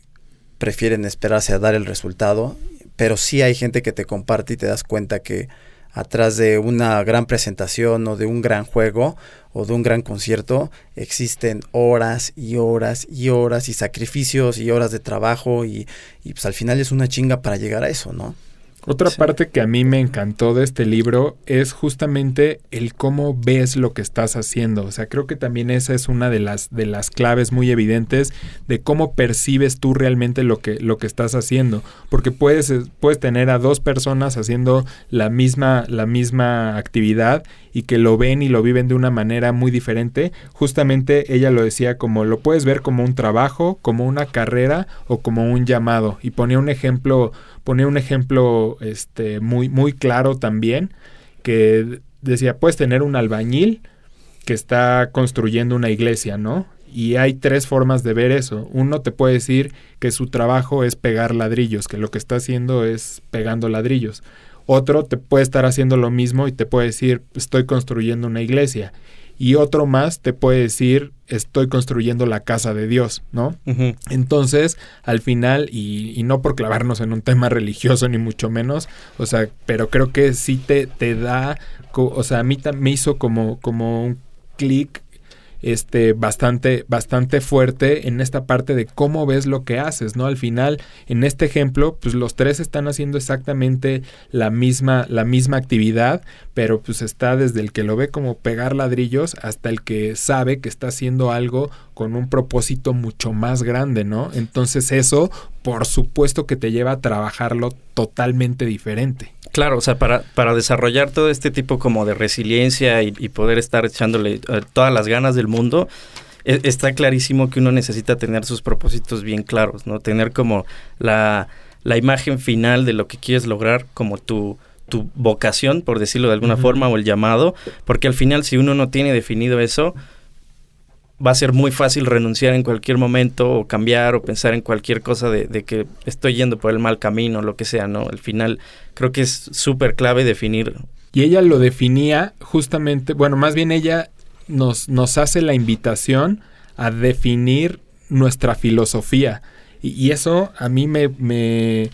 prefieren esperarse a dar el resultado, pero sí hay gente que te comparte y te das cuenta que atrás de una gran presentación o de un gran juego o de un gran concierto existen horas y horas y horas y sacrificios y horas de trabajo y, y pues al final es una chinga para llegar a eso, ¿no? Otra parte que a mí me encantó de este libro es justamente el cómo ves lo que estás haciendo. O sea, creo que también esa es una de las, de las claves muy evidentes de cómo percibes tú realmente lo que, lo que estás haciendo. Porque puedes, puedes tener a dos personas haciendo la misma, la misma actividad y que lo ven y lo viven de una manera muy diferente. Justamente ella lo decía como lo puedes ver como un trabajo, como una carrera o como un llamado. Y ponía un ejemplo ponía un ejemplo este, muy, muy claro también, que decía, puedes tener un albañil que está construyendo una iglesia, ¿no? Y hay tres formas de ver eso. Uno te puede decir que su trabajo es pegar ladrillos, que lo que está haciendo es pegando ladrillos. Otro te puede estar haciendo lo mismo y te puede decir estoy construyendo una iglesia. Y otro más te puede decir estoy construyendo la casa de Dios, ¿no? Entonces, al final, y, y, no por clavarnos en un tema (laughs) religioso ni mucho menos, o sea, pero creo que sí te, te da, o sea, a mí me hizo como, como un clic este, bastante, bastante fuerte en esta parte de cómo ves lo que haces, ¿no? Al final, en este ejemplo, pues los tres están haciendo exactamente la misma, la misma actividad, pero pues está desde el que lo ve como pegar ladrillos hasta el que sabe que está haciendo algo con un propósito mucho más grande, ¿no? Entonces eso, por supuesto que te lleva a trabajarlo totalmente diferente. Claro, o sea, para, para desarrollar todo este tipo como de resiliencia y, poder estar echándole eh, todas las ganas del mundo, e, está clarísimo que uno necesita tener sus propósitos bien claros, ¿no? Tener como la, la imagen final de lo que quieres lograr como tu, tu vocación, por decirlo de alguna forma, o el llamado, porque al final si uno no tiene definido eso, va a ser muy fácil renunciar en cualquier momento o cambiar o pensar en cualquier cosa de, que estoy yendo por el mal camino, lo que sea, ¿no? Al final creo que es súper clave definir. Y ella lo definía justamente, bueno, más bien ella nos, nos hace la invitación a definir nuestra filosofía. Y, eso a mí me, me,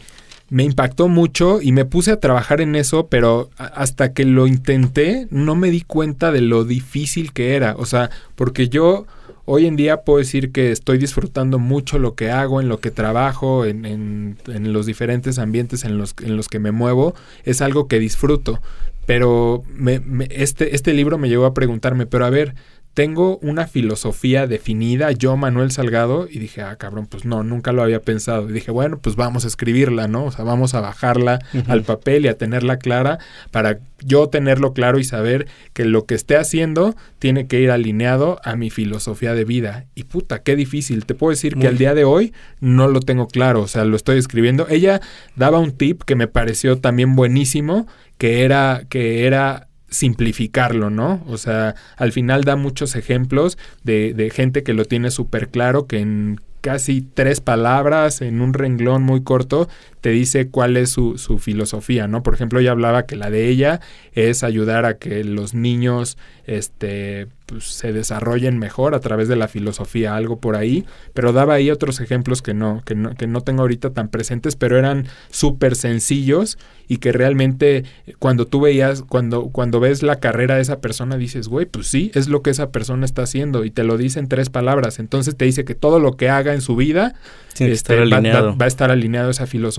me impactó mucho y me puse a trabajar en eso, pero hasta que lo intenté no me di cuenta de lo difícil que era. O sea, porque yo Hoy en día puedo decir que estoy disfrutando mucho lo que hago, en lo que trabajo, en, los diferentes ambientes en los, en los que me muevo. Es algo que disfruto. Pero me, este, este libro me llevó a preguntarme, pero a ver, tengo una filosofía definida, yo Manuel Salgado, y dije, ah, cabrón, pues no, nunca lo había pensado. Y dije, bueno, pues vamos a escribirla, ¿no? O sea, vamos a bajarla al papel y a tenerla clara para yo tenerlo claro y saber que lo que esté haciendo tiene que ir alineado a mi filosofía de vida. Y puta, qué difícil. Te puedo decir que al día de hoy no lo tengo claro, o sea, lo estoy escribiendo. Ella daba un tip que me pareció también buenísimo, que era, que era simplificarlo, ¿no? O sea, al final da muchos ejemplos de, de gente que lo tiene súper claro, que en casi tres palabras, en un renglón muy corto, te dice cuál es su, su filosofía, ¿no? Por ejemplo, ella hablaba que la de ella es ayudar a que los niños, este, pues, se desarrollen mejor a través de la filosofía, algo por ahí, pero daba ahí otros ejemplos que no, que no, que no tengo ahorita tan presentes, pero eran súper sencillos y que realmente cuando tú veías, cuando, cuando ves la carrera de esa persona, dices, güey, pues sí, es lo que esa persona está haciendo y te lo dice en tres palabras. Entonces te dice que todo lo que haga en su vida este, va, va, a estar alineado a esa filosofía.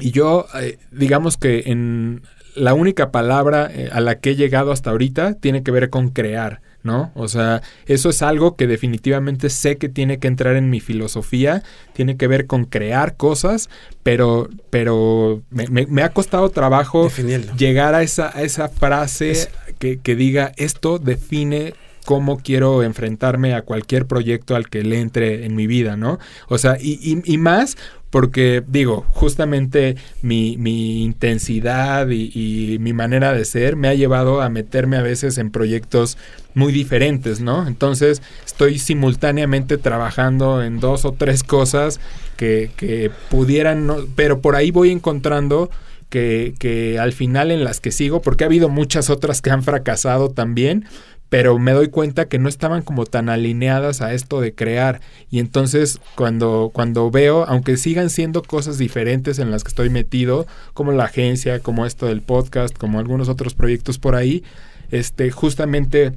Y yo, eh, digamos que en la única palabra eh, a la que he llegado hasta ahorita tiene que ver con crear, ¿no? O sea, eso es algo que definitivamente sé que tiene que entrar en mi filosofía, tiene que ver con crear cosas, pero, pero me, ha costado trabajo llegar a esa, esa frase que, que diga esto define cómo quiero enfrentarme a cualquier proyecto al que le entre en mi vida, ¿no? O sea, y, y, y más porque digo, justamente mi, mi intensidad y, mi manera de ser me ha llevado a meterme a veces en proyectos muy diferentes, ¿no? Entonces estoy simultáneamente trabajando en dos o tres cosas que, que pudieran, no, pero por ahí voy encontrando que, que al final en las que sigo, porque ha habido muchas otras que han fracasado también, pero me doy cuenta que no estaban como tan alineadas a esto de crear. Y entonces cuando cuando veo aunque sigan siendo cosas diferentes en las que estoy metido como la agencia como esto del podcast como algunos otros proyectos por ahí este justamente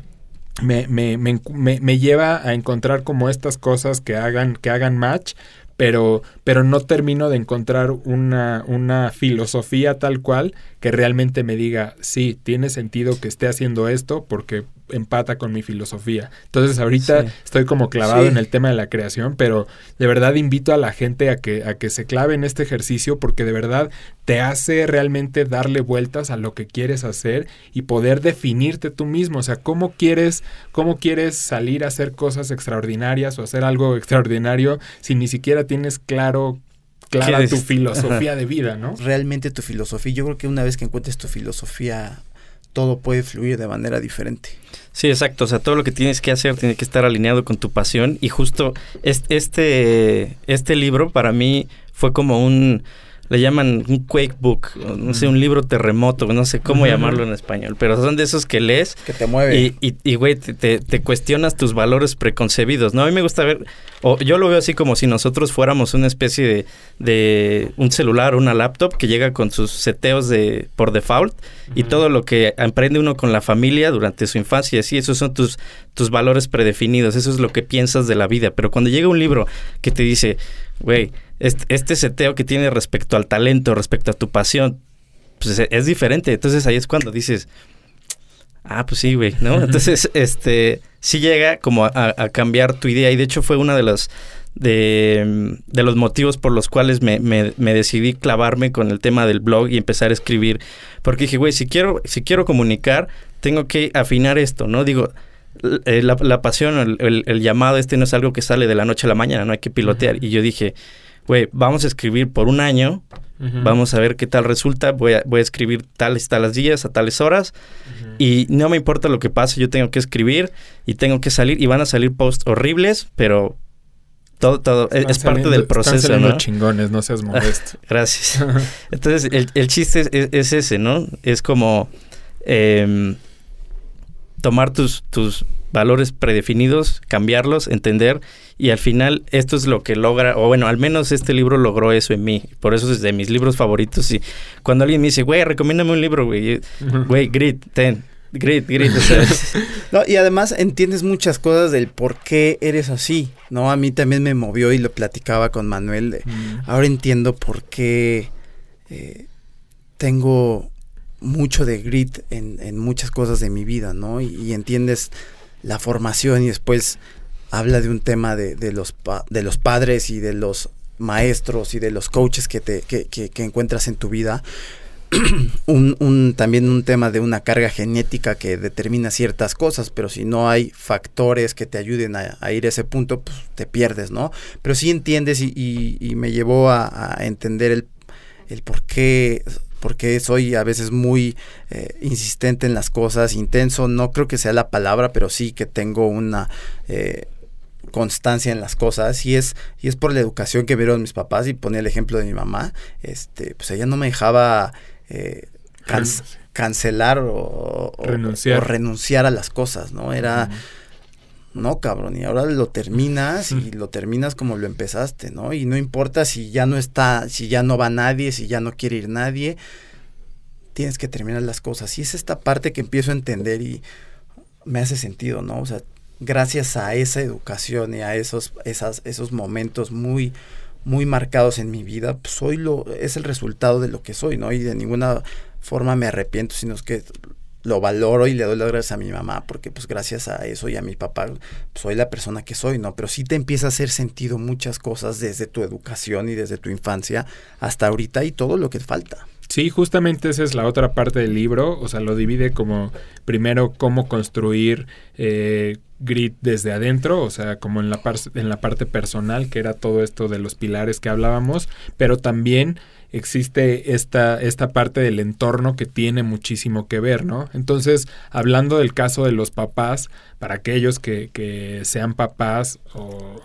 me, me, me, me lleva a encontrar como estas cosas que hagan que hagan match pero, pero no termino de encontrar una, una filosofía tal cual que realmente me diga, sí, tiene sentido que esté haciendo esto porque empata con mi filosofía. Entonces ahorita estoy como clavado en el tema de la creación, pero de verdad invito a la gente a que, a que se clave en este ejercicio porque de verdad te hace realmente darle vueltas a lo que quieres hacer y poder definirte tú mismo. O sea, cómo quieres, cómo quieres salir a hacer cosas extraordinarias o hacer algo extraordinario si ni siquiera tienes claro clara tu filosofía de vida, ¿no? Realmente tu filosofía. Yo creo que una vez que encuentres tu filosofía todo puede fluir de manera diferente. Sí, exacto. O sea, todo lo que tienes que hacer tiene que estar alineado con tu pasión. Y justo este, este libro para mí fue como un le llaman un quake book, no sé, un libro terremoto, no sé cómo llamarlo en español, pero son de esos que lees. Que te mueve. Y, y, güey, te, te, cuestionas tus valores preconcebidos, ¿no? A mí me gusta ver, o yo lo veo así como si nosotros fuéramos una especie de, de un celular, una laptop que llega con sus seteos de por default y todo lo que aprende uno con la familia durante su infancia, así, esos son tus, tus valores predefinidos, eso es lo que piensas de la vida, pero cuando llega un libro que te dice, güey, este, seteo que tiene respecto al talento, respecto a tu pasión, pues es, diferente. Entonces ahí es cuando dices, ah, pues sí, güey, ¿no? Entonces, este, sí llega como a, cambiar tu idea y de hecho fue uno de los, de, de los motivos por los cuales me, me, me, decidí clavarme con el tema del blog y empezar a escribir. Porque dije, güey, si quiero, si quiero comunicar, tengo que afinar esto, ¿no? Digo, eh, la, la, pasión, el, el, llamado este no es algo que sale de la noche a la mañana, no hay que pilotear. Y yo dije, güey, vamos a escribir por un año, vamos a ver qué tal resulta, voy a, voy a escribir tales, tales días, a tales horas, y no me importa lo que pase, yo tengo que escribir y tengo que salir, y van a salir posts horribles, pero todo, todo, es, parte del proceso, ¿no? chingones, no seas (laughs) modesto. Gracias. (laughs) Entonces, el, el chiste es, ese, ¿no? Es como em, tomar tus, tus valores predefinidos, cambiarlos, entender y al final esto es lo que logra, o bueno, al menos este libro logró eso en mí, por eso es de mis libros favoritos y cuando alguien me dice, güey, recomiéndame un libro, güey, güey, grit, ten, grit, grit, (laughs) no, y además entiendes muchas cosas del por qué eres así, ¿no? A mí también me movió y lo platicaba con Manuel, de, ahora entiendo por qué eh, tengo mucho de grit en, en, muchas cosas de mi vida, ¿no? y entiendes la formación y después habla de un tema de, los, de los padres y de los maestros y de los coaches que, te, que, que, encuentras en tu vida. (clears throat) un, un, también un tema de una carga genética que determina ciertas cosas, pero si no hay factores que te ayuden a, ir a ese punto, pues te pierdes, ¿no? Pero sí entiendes y, y, me llevó a, a entender el, el por qué porque soy a veces muy eh, insistente en las cosas, intenso, no creo que sea la palabra, pero sí que tengo una eh, constancia en las cosas y es y es por la educación que vieron mis papás y ponía el ejemplo de mi mamá, este, pues ella no me dejaba eh, cancelar o renunciar. a las cosas, ¿no? Era no, cabrón, y ahora lo terminas y lo terminas como lo empezaste, ¿no? Y no importa si ya no está, si ya no va nadie, si ya no quiere ir nadie, tienes que terminar las cosas. Y es esta parte que empiezo a entender y me hace sentido, ¿no? O sea, gracias a esa educación y a esos, esas, esos momentos muy, muy marcados en mi vida, pues soy lo, es el resultado de lo que soy, ¿no? Y de ninguna forma me arrepiento, sino que lo valoro y le doy las gracias a mi mamá porque pues gracias a eso y a mi papá soy la persona que soy, ¿no? Pero sí te empieza a hacer sentido muchas cosas desde tu educación y desde tu infancia hasta ahorita y todo lo que falta. Sí, justamente esa es la otra parte del libro, o sea, lo divide como primero cómo construir eh, grit desde adentro, o sea, como en la, en la parte personal, que era todo esto de los pilares que hablábamos, pero también existe esta, esta parte del entorno que tiene muchísimo que ver, ¿no? Entonces, hablando del caso de los papás, para aquellos que, que sean papás o,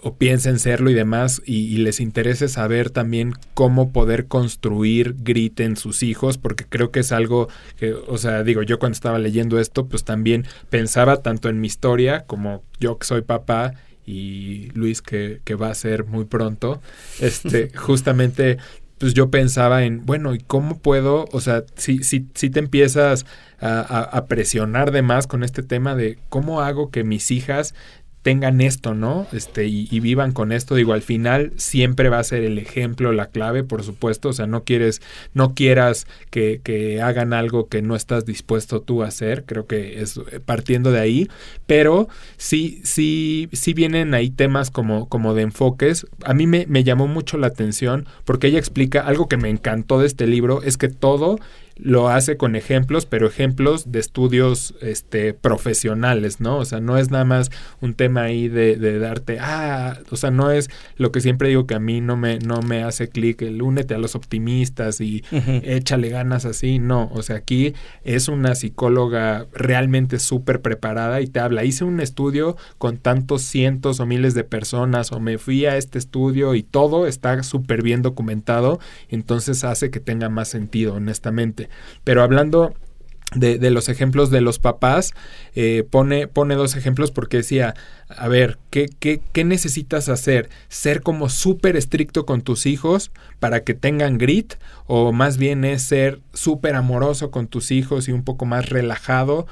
o piensen serlo y demás, y, les interese saber también cómo poder construir grit en sus hijos, porque creo que es algo que, o sea, digo, yo cuando estaba leyendo esto, pues también pensaba tanto en mi historia como yo que soy papá y Luis que, que va a ser muy pronto, este, (laughs) justamente pues yo pensaba en, bueno, ¿y cómo puedo? O sea, si, si, si te empiezas a, a, presionar de más con este tema de cómo hago que mis hijas tengan esto, ¿no? Este, y, vivan con esto. Digo, al final siempre va a ser el ejemplo, la clave, por supuesto. O sea, no quieres, no quieras que, que hagan algo que no estás dispuesto tú a hacer. Creo que es eh, partiendo de ahí. Pero sí, sí, sí vienen ahí temas como, como de enfoques. A mí me, me llamó mucho la atención porque ella explica algo que me encantó de este libro, es que todo lo hace con ejemplos, pero ejemplos de estudios este, profesionales, ¿no? O sea, no es nada más un tema ahí de, de darte, ah, o sea, no es lo que siempre digo que a mí no me, no me hace clic, el únete a los optimistas y échale ganas así, no, o sea, aquí es una psicóloga realmente súper preparada y te habla, hice un estudio con tantos cientos o miles de personas o me fui a este estudio y todo está súper bien documentado, entonces hace que tenga más sentido, honestamente. Pero hablando de, los ejemplos de los papás, eh, pone, pone dos ejemplos porque decía, a ver, ¿qué, qué, qué necesitas hacer? ¿Ser como súper estricto con tus hijos para que tengan grit? ¿O más bien es ser súper amoroso con tus hijos y un poco más relajado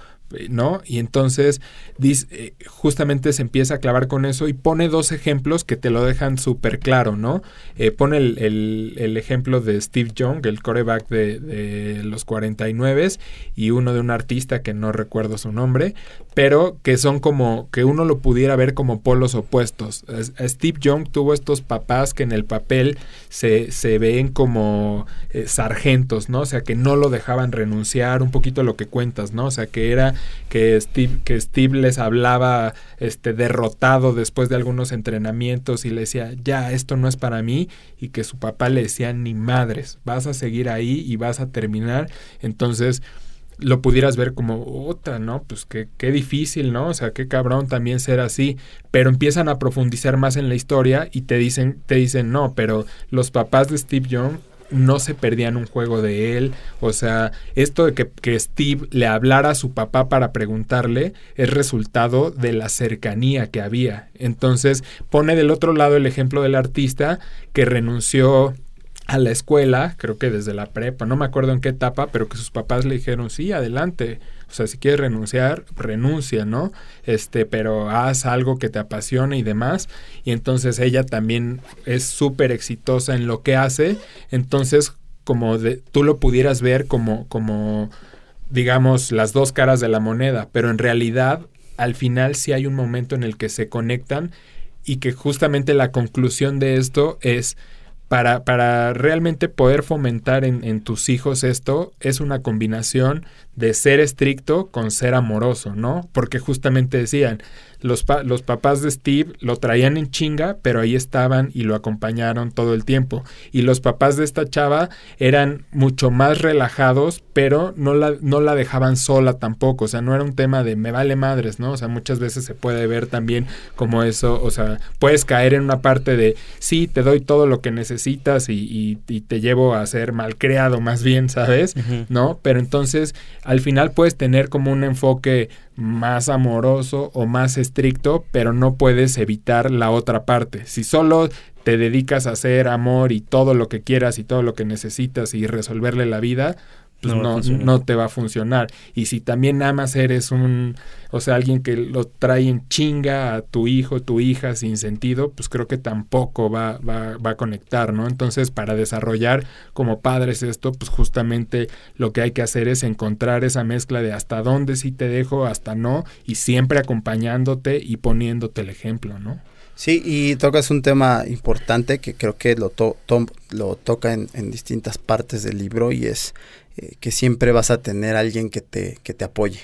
¿no? Y entonces dice, eh, justamente se empieza a clavar con eso y pone dos ejemplos que te lo dejan súper claro, ¿no? Eh, pone el, ejemplo de Steve Young, el coreback de, de, los 49 y uno de un artista que no recuerdo su nombre, pero que son como que uno lo pudiera ver como polos opuestos. Steve Young tuvo estos papás que en el papel se, se ven como eh, sargentos, ¿no? O sea, que no lo dejaban renunciar, un poquito lo que cuentas, ¿no? O sea, que era que Steve, que Steve les hablaba este, derrotado después de algunos entrenamientos y le decía, ya, esto no es para mí, y que su papá le decía, ni madres, vas a seguir ahí y vas a terminar. Entonces, lo pudieras ver como otra, ¿no? Pues qué, qué difícil, ¿no? O sea, qué cabrón también ser así. Pero empiezan a profundizar más en la historia y te dicen, te dicen, no, pero los papás de Steve Young no se perdían un juego de él. O sea, esto de que, Steve le hablara a su papá para preguntarle es resultado de la cercanía que había. Entonces pone del otro lado el ejemplo del artista que renunció a la escuela, creo que desde la prepa, no me acuerdo en qué etapa, pero que sus papás le dijeron, sí, adelante, o sea, si quieres renunciar, renuncia, ¿no? Este, pero haz algo que te apasione y demás. Y entonces ella también es súper exitosa en lo que hace. Entonces, como de, tú lo pudieras ver como, como, digamos, las dos caras de la moneda, pero en realidad, al final sí hay un momento en el que se conectan y que justamente la conclusión de esto es para, para realmente poder fomentar en, en, tus hijos esto, es una combinación de ser estricto con ser amoroso, ¿no? Porque justamente decían, los, los papás de Steve lo traían en chinga, pero ahí estaban y lo acompañaron todo el tiempo. Y los papás de esta chava eran mucho más relajados, pero no la, no la dejaban sola tampoco. O sea, no era un tema de me vale madres, ¿no? O sea, muchas veces se puede ver también como eso, o sea, puedes caer en una parte de sí, te doy todo lo que necesitas y, y, te llevo a ser malcriado más bien, ¿sabes? ¿No? Pero entonces al final puedes tener como un enfoque más amoroso o más estricto, pero no puedes evitar la otra parte. Si solo te dedicas a hacer amor y todo lo que quieras y todo lo que necesitas y resolverle la vida, pues no, no, te va a funcionar. Y si también amas, eres un, o sea, alguien que lo trae en chinga a tu hijo, tu hija sin sentido, pues creo que tampoco va, va, va a conectar, ¿no? Entonces, para desarrollar como padres esto, pues justamente lo que hay que hacer es encontrar esa mezcla de hasta dónde sí te dejo, hasta no, y siempre acompañándote y poniéndote el ejemplo, ¿no? Sí, y tocas un tema importante que creo que lo, lo toca en, en, distintas partes del libro y es eh, que siempre vas a tener alguien que te, que te apoye,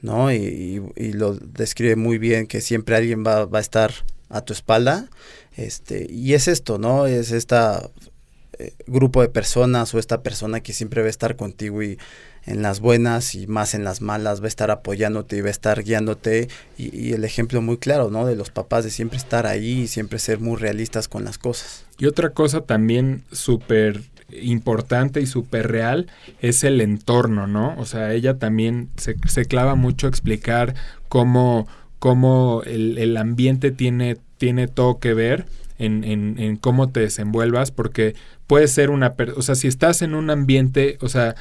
¿no? Y, lo describe muy bien, que siempre alguien va, va, a estar a tu espalda. Este, y es esto, ¿no? Es esta eh, grupo de personas o esta persona que siempre va a estar contigo y en las buenas y más en las malas va a estar apoyándote y va a estar guiándote y, y el ejemplo muy claro, ¿no? De los papás de siempre estar ahí y siempre ser muy realistas con las cosas. Y otra cosa también súper importante y súper real es el entorno, ¿no? O sea, ella también se, clava mucho a explicar cómo, cómo el, el, ambiente tiene, tiene todo que ver en, en, cómo te desenvuelvas, porque puede ser una... O sea, si estás en un ambiente, o sea,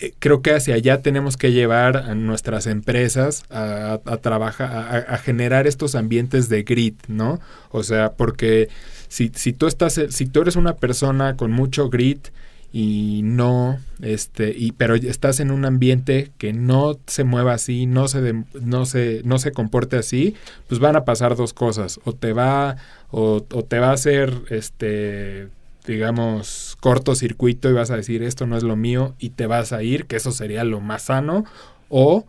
eh, creo que hacia allá tenemos que llevar a nuestras empresas a, a, trabajar, a, a, generar estos ambientes de grit, ¿no? O sea, porque si, si tú estás, si tú eres una persona con mucho grit y no, este, y, pero estás en un ambiente que no se mueva así, no se, de, no se, no se comporte así, pues van a pasar dos cosas, o te va, o, o te va a hacer, este, digamos, cortocircuito y vas a decir esto no es lo mío y te vas a ir, que eso sería lo más sano, o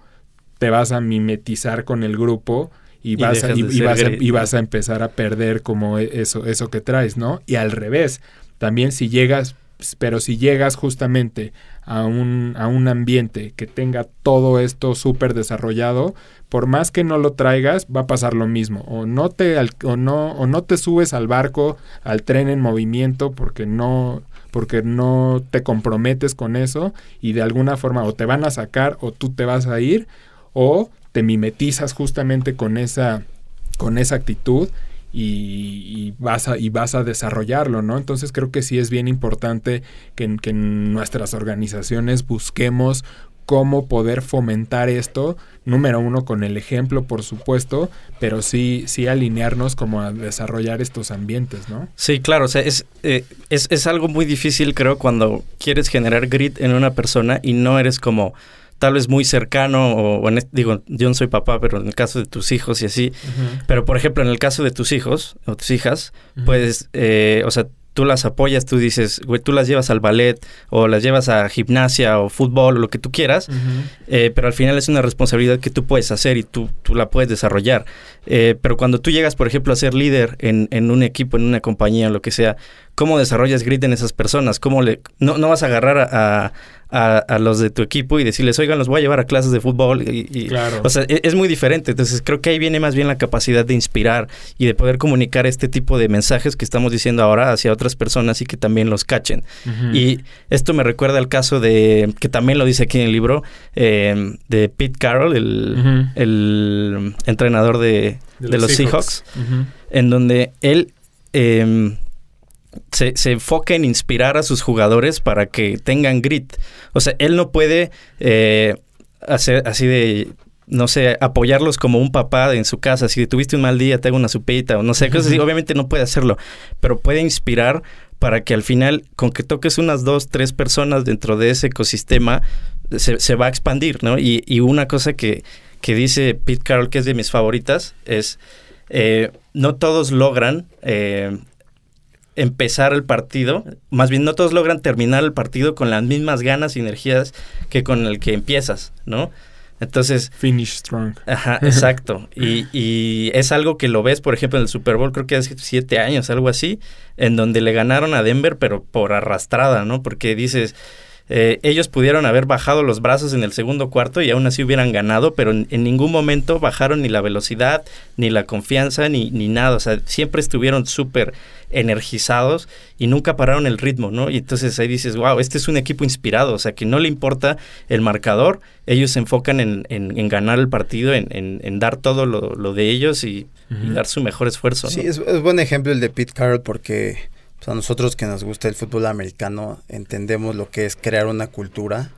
te vas a mimetizar con el grupo y, vas, a, y, vas a, empezar a perder como e, eso, eso que traes, ¿no? Y al revés, también si llegas, pero si llegas justamente a un, a un ambiente que tenga todo esto súper desarrollado, por más que no lo traigas, va a pasar lo mismo. O no te, o no, o no te subes al barco, al tren en movimiento, porque no, porque no te comprometes con eso y de alguna forma o te van a sacar o tú te vas a ir o te mimetizas justamente con esa, con esa actitud y, vas a, y vas a desarrollarlo, ¿no? Entonces creo que sí es bien importante que, que en nuestras organizaciones busquemos cómo poder fomentar esto, número uno con el ejemplo, por supuesto, pero sí, sí alinearnos como a desarrollar estos ambientes, ¿no? Sí, claro, o sea, es, eh, es, es algo muy difícil, creo, cuando quieres generar grit en una persona y no eres como tal vez muy cercano, o, digo, yo no soy papá, pero en el caso de tus hijos y así, pero por ejemplo, en el caso de tus hijos o tus hijas, pues, eh, o sea, tú las apoyas, tú dices, güey, tú las llevas al ballet o las llevas a gimnasia o fútbol o lo que tú quieras, eh, pero al final es una responsabilidad que tú puedes hacer y tú, tú la puedes desarrollar. Eh, pero cuando tú llegas, por ejemplo, a ser líder en, en un equipo, en una compañía, lo que sea, ¿cómo desarrollas grit en esas personas? ¿Cómo le, no, no vas a agarrar a a, los de tu equipo y decirles, oigan, los voy a llevar a clases de fútbol. Y, claro. O sea, e, es, muy diferente. Entonces, creo que ahí viene más bien la capacidad de inspirar y de poder comunicar este tipo de mensajes que estamos diciendo ahora hacia otras personas y que también los cachen. Y esto me recuerda al caso de, que también lo dice aquí en el libro, eh, de Pete Carroll, el, el entrenador de, los, Seahawks, en donde él... Eh, se, se, enfoca en inspirar a sus jugadores para que tengan grit. O sea, él no puede eh, hacer así de, no sé, apoyarlos como un papá en su casa. Si tuviste un mal día, te hago una supita o no sé, cosas así. Obviamente no puede hacerlo, pero puede inspirar para que al final, con que toques unas dos, tres personas dentro de ese ecosistema, se, se va a expandir, ¿no? Y, y una cosa que, que, dice Pete Carroll, que es de mis favoritas, es... Eh, no todos logran eh, empezar el partido, más bien no todos logran terminar el partido con las mismas ganas y energías que con el que empiezas, ¿no? Entonces... Finish strong. Ajá, (laughs) exacto. y, y, es algo que lo ves, por ejemplo, en el Super Bowl, creo que hace siete años, algo así, en donde le ganaron a Denver, pero por arrastrada, ¿no? Porque dices, eh, ellos pudieron haber bajado los brazos en el segundo cuarto y aún así hubieran ganado, pero en, ningún momento bajaron ni la velocidad, ni la confianza, ni, ni nada. O sea, siempre estuvieron súper energizados y nunca pararon el ritmo, ¿no? Y entonces ahí dices, wow, este es un equipo inspirado, o sea, que no le importa el marcador, ellos se enfocan en, en, ganar el partido, en, en dar todo lo, de ellos y, dar su mejor esfuerzo. Sí, es, es buen ejemplo el de Pete Carroll porque a nosotros que nos gusta el fútbol americano entendemos lo que es crear una cultura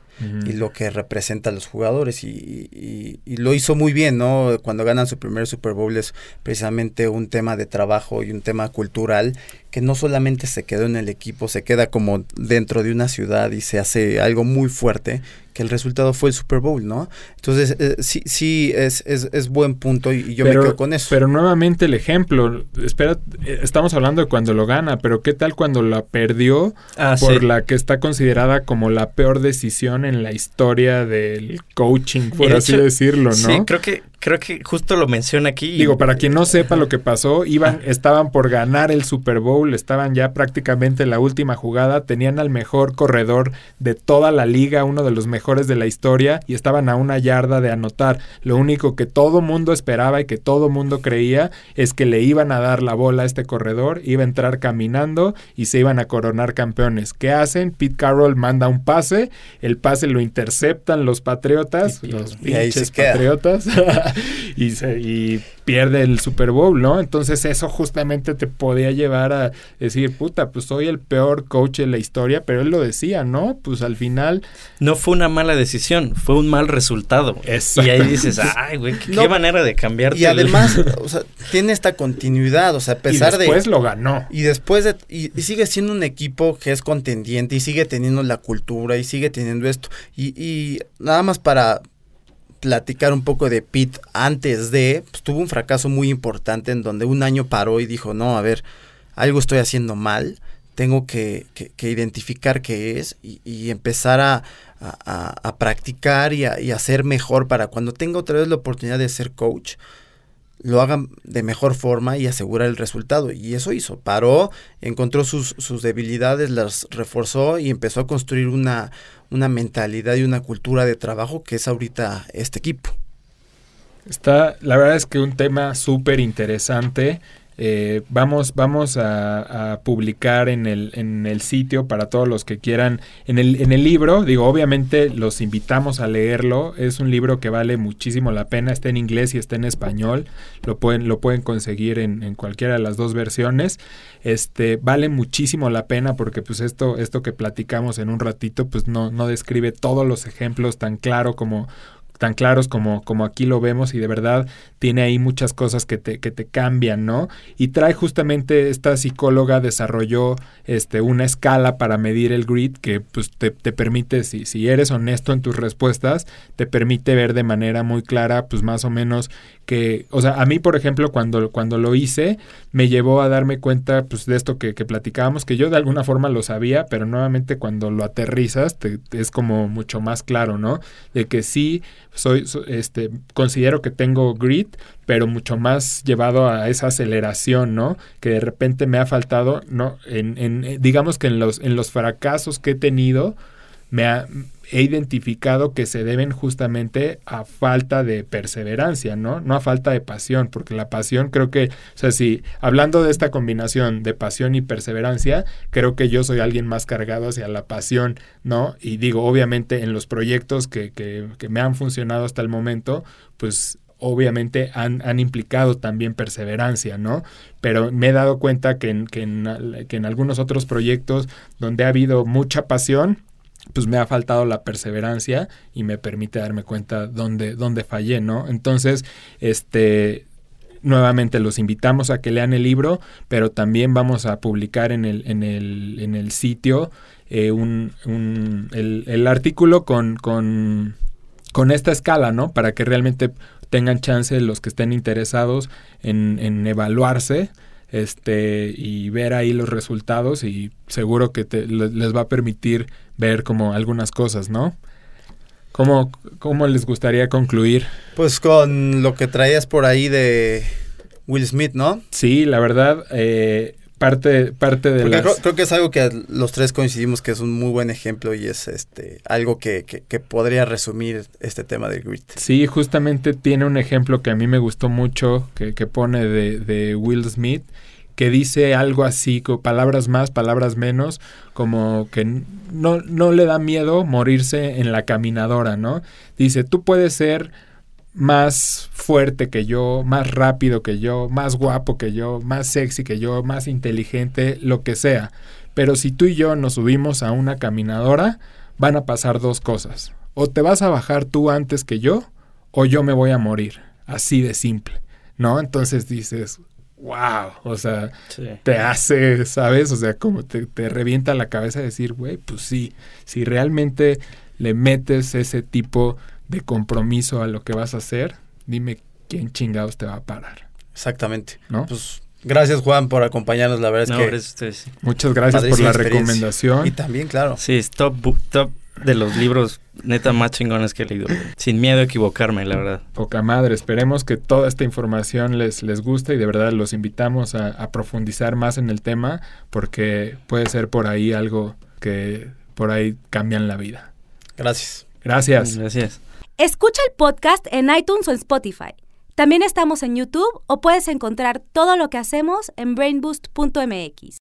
y lo que representa a los jugadores y, lo hizo muy bien, ¿no? Cuando ganan su primer Super Bowl es precisamente un tema de trabajo y un tema cultural que no solamente se quedó en el equipo, se queda como dentro de una ciudad y se hace algo muy fuerte, que el resultado fue el Super Bowl, ¿no? Entonces, eh, sí, sí, es, es, es, buen punto y, yo me quedo con eso. Pero nuevamente el ejemplo, espera, eh, estamos hablando de cuando lo gana, pero ¿qué tal cuando la perdió ah, por la que está considerada como la peor decisión en la historia del coaching, por así decirlo, ¿no? Sí, creo que creo que justo lo menciona aquí. Digo, para quien no sepa lo que pasó, iban, estaban por ganar el Super Bowl, estaban ya prácticamente en la última jugada, tenían al mejor corredor de toda la liga, uno de los mejores de la historia, y estaban a una yarda de anotar. Lo único que todo mundo esperaba y que todo mundo creía es que le iban a dar la bola a este corredor, iba a entrar caminando y se iban a coronar campeones. ¿Qué hacen? Pete Carroll manda un pase, el pase lo interceptan los patriotas, los pinches patriotas. (laughs) (laughs) y, se, y pierde el Super Bowl, ¿no? Entonces eso justamente te podía llevar a decir, puta, pues soy el peor coach de la historia, pero él lo decía, ¿no? Pues al final... No fue una mala decisión, fue un mal resultado. Y ahí dices, ay, güey, qué, manera de cambiar. Y además, (laughs) o sea, tiene esta continuidad, o sea, a pesar de... Y después lo ganó. Y después de... Y, sigue siendo un equipo que es contendiente y sigue teniendo la cultura y sigue teniendo esto. Y, y nada más para platicar un poco de Pete antes de, pues, tuvo un fracaso muy importante en donde un año paró y dijo, no, a ver, algo estoy haciendo mal, tengo que, identificar qué es y, empezar a, practicar y a, y hacer mejor para cuando tenga otra vez la oportunidad de ser coach, lo hagan de mejor forma y asegurar el resultado. Y eso hizo. Paró, encontró sus debilidades, las reforzó y empezó a construir una, una mentalidad y una cultura de trabajo que es ahorita este equipo. Está, la verdad es que un tema súper interesante. Eh, vamos vamos a, publicar en el, en el sitio para todos los que quieran. En el, en el libro, digo, obviamente los invitamos a leerlo. Es un libro que vale muchísimo la pena. Está en inglés y está en español. Lo pueden, lo pueden conseguir en, en cualquiera de las dos versiones. Este, vale muchísimo la pena porque pues esto, esto que platicamos en un ratito, pues no, no describe todos los ejemplos tan claro como tan claros como, como aquí lo vemos y de verdad tiene ahí muchas cosas que te, que te cambian, ¿no? Y trae justamente esta psicóloga desarrolló este, una escala para medir el grid que pues te, te permite, si, si eres honesto en tus respuestas, te permite ver de manera muy clara pues más o menos que, o sea, a mí por ejemplo cuando, cuando lo hice me llevó a darme cuenta pues de esto que, que platicábamos, que yo de alguna forma lo sabía, pero nuevamente cuando lo aterrizas te, es como mucho más claro, ¿no? De que sí soy, este, considero que tengo grit, pero mucho más llevado a esa aceleración, ¿no? Que de repente me ha faltado, ¿no? En, en digamos que en los, en los fracasos que he tenido, me ha, he identificado que se deben justamente a falta de perseverancia, ¿no? No a falta de pasión, porque la pasión creo que, o sea, si hablando de esta combinación de pasión y perseverancia, creo que yo soy alguien más cargado hacia la pasión, ¿no? Y digo, obviamente en los proyectos que, que, que me han funcionado hasta el momento, pues obviamente han, han, implicado también perseverancia, ¿no? Pero me he dado cuenta que en, que en, que en algunos otros proyectos donde ha habido mucha pasión, pues me ha faltado la perseverancia y me permite darme cuenta dónde, dónde fallé, ¿no? Entonces, este, nuevamente los invitamos a que lean el libro, pero también vamos a publicar en el, en el, en el sitio eh, un, un, el, el, artículo con, con, con, esta escala, ¿no? Para que realmente tengan chance los que estén interesados en, en evaluarse este y ver ahí los resultados y seguro que te, les va a permitir ver como algunas cosas, ¿no? ¿Cómo, ¿Cómo les gustaría concluir? Pues con lo que traías por ahí de Will Smith, ¿no? Sí, la verdad, eh, parte, parte de las... creo, que es algo que los tres coincidimos que es un muy buen ejemplo y es este algo que, que, podría resumir este tema del grit. Sí, justamente tiene un ejemplo que a mí me gustó mucho, que, que pone de, de Will Smith, que dice algo así, con palabras más, palabras menos, como que no, no le da miedo morirse en la caminadora, ¿no? Dice, tú puedes ser más fuerte que yo, más rápido que yo, más guapo que yo, más sexy que yo, más inteligente, lo que sea. Pero si tú y yo nos subimos a una caminadora, van a pasar dos cosas. O te vas a bajar tú antes que yo, o yo me voy a morir. Así de simple. ¿No? Entonces dices, wow, o sea, te hace, ¿sabes? O sea, como te, te revienta la cabeza decir, güey, pues sí, si realmente le metes ese tipo de compromiso a lo que vas a hacer, dime quién chingados te va a parar. Exactamente. ¿No? Pues gracias Juan por acompañarnos, la verdad es que... Muchas gracias por la recomendación. Y también, claro. Sí, top, top de los libros neta más chingones que he leído. Sin miedo a equivocarme, la verdad. Poca madre. Esperemos que toda esta información les, les guste y de verdad los invitamos a, profundizar más en el tema porque puede ser por ahí algo que por ahí cambian la vida. Gracias. Gracias. Gracias. Escucha el podcast en iTunes o en Spotify. También estamos en YouTube o puedes encontrar todo lo que hacemos en brainboost.mx.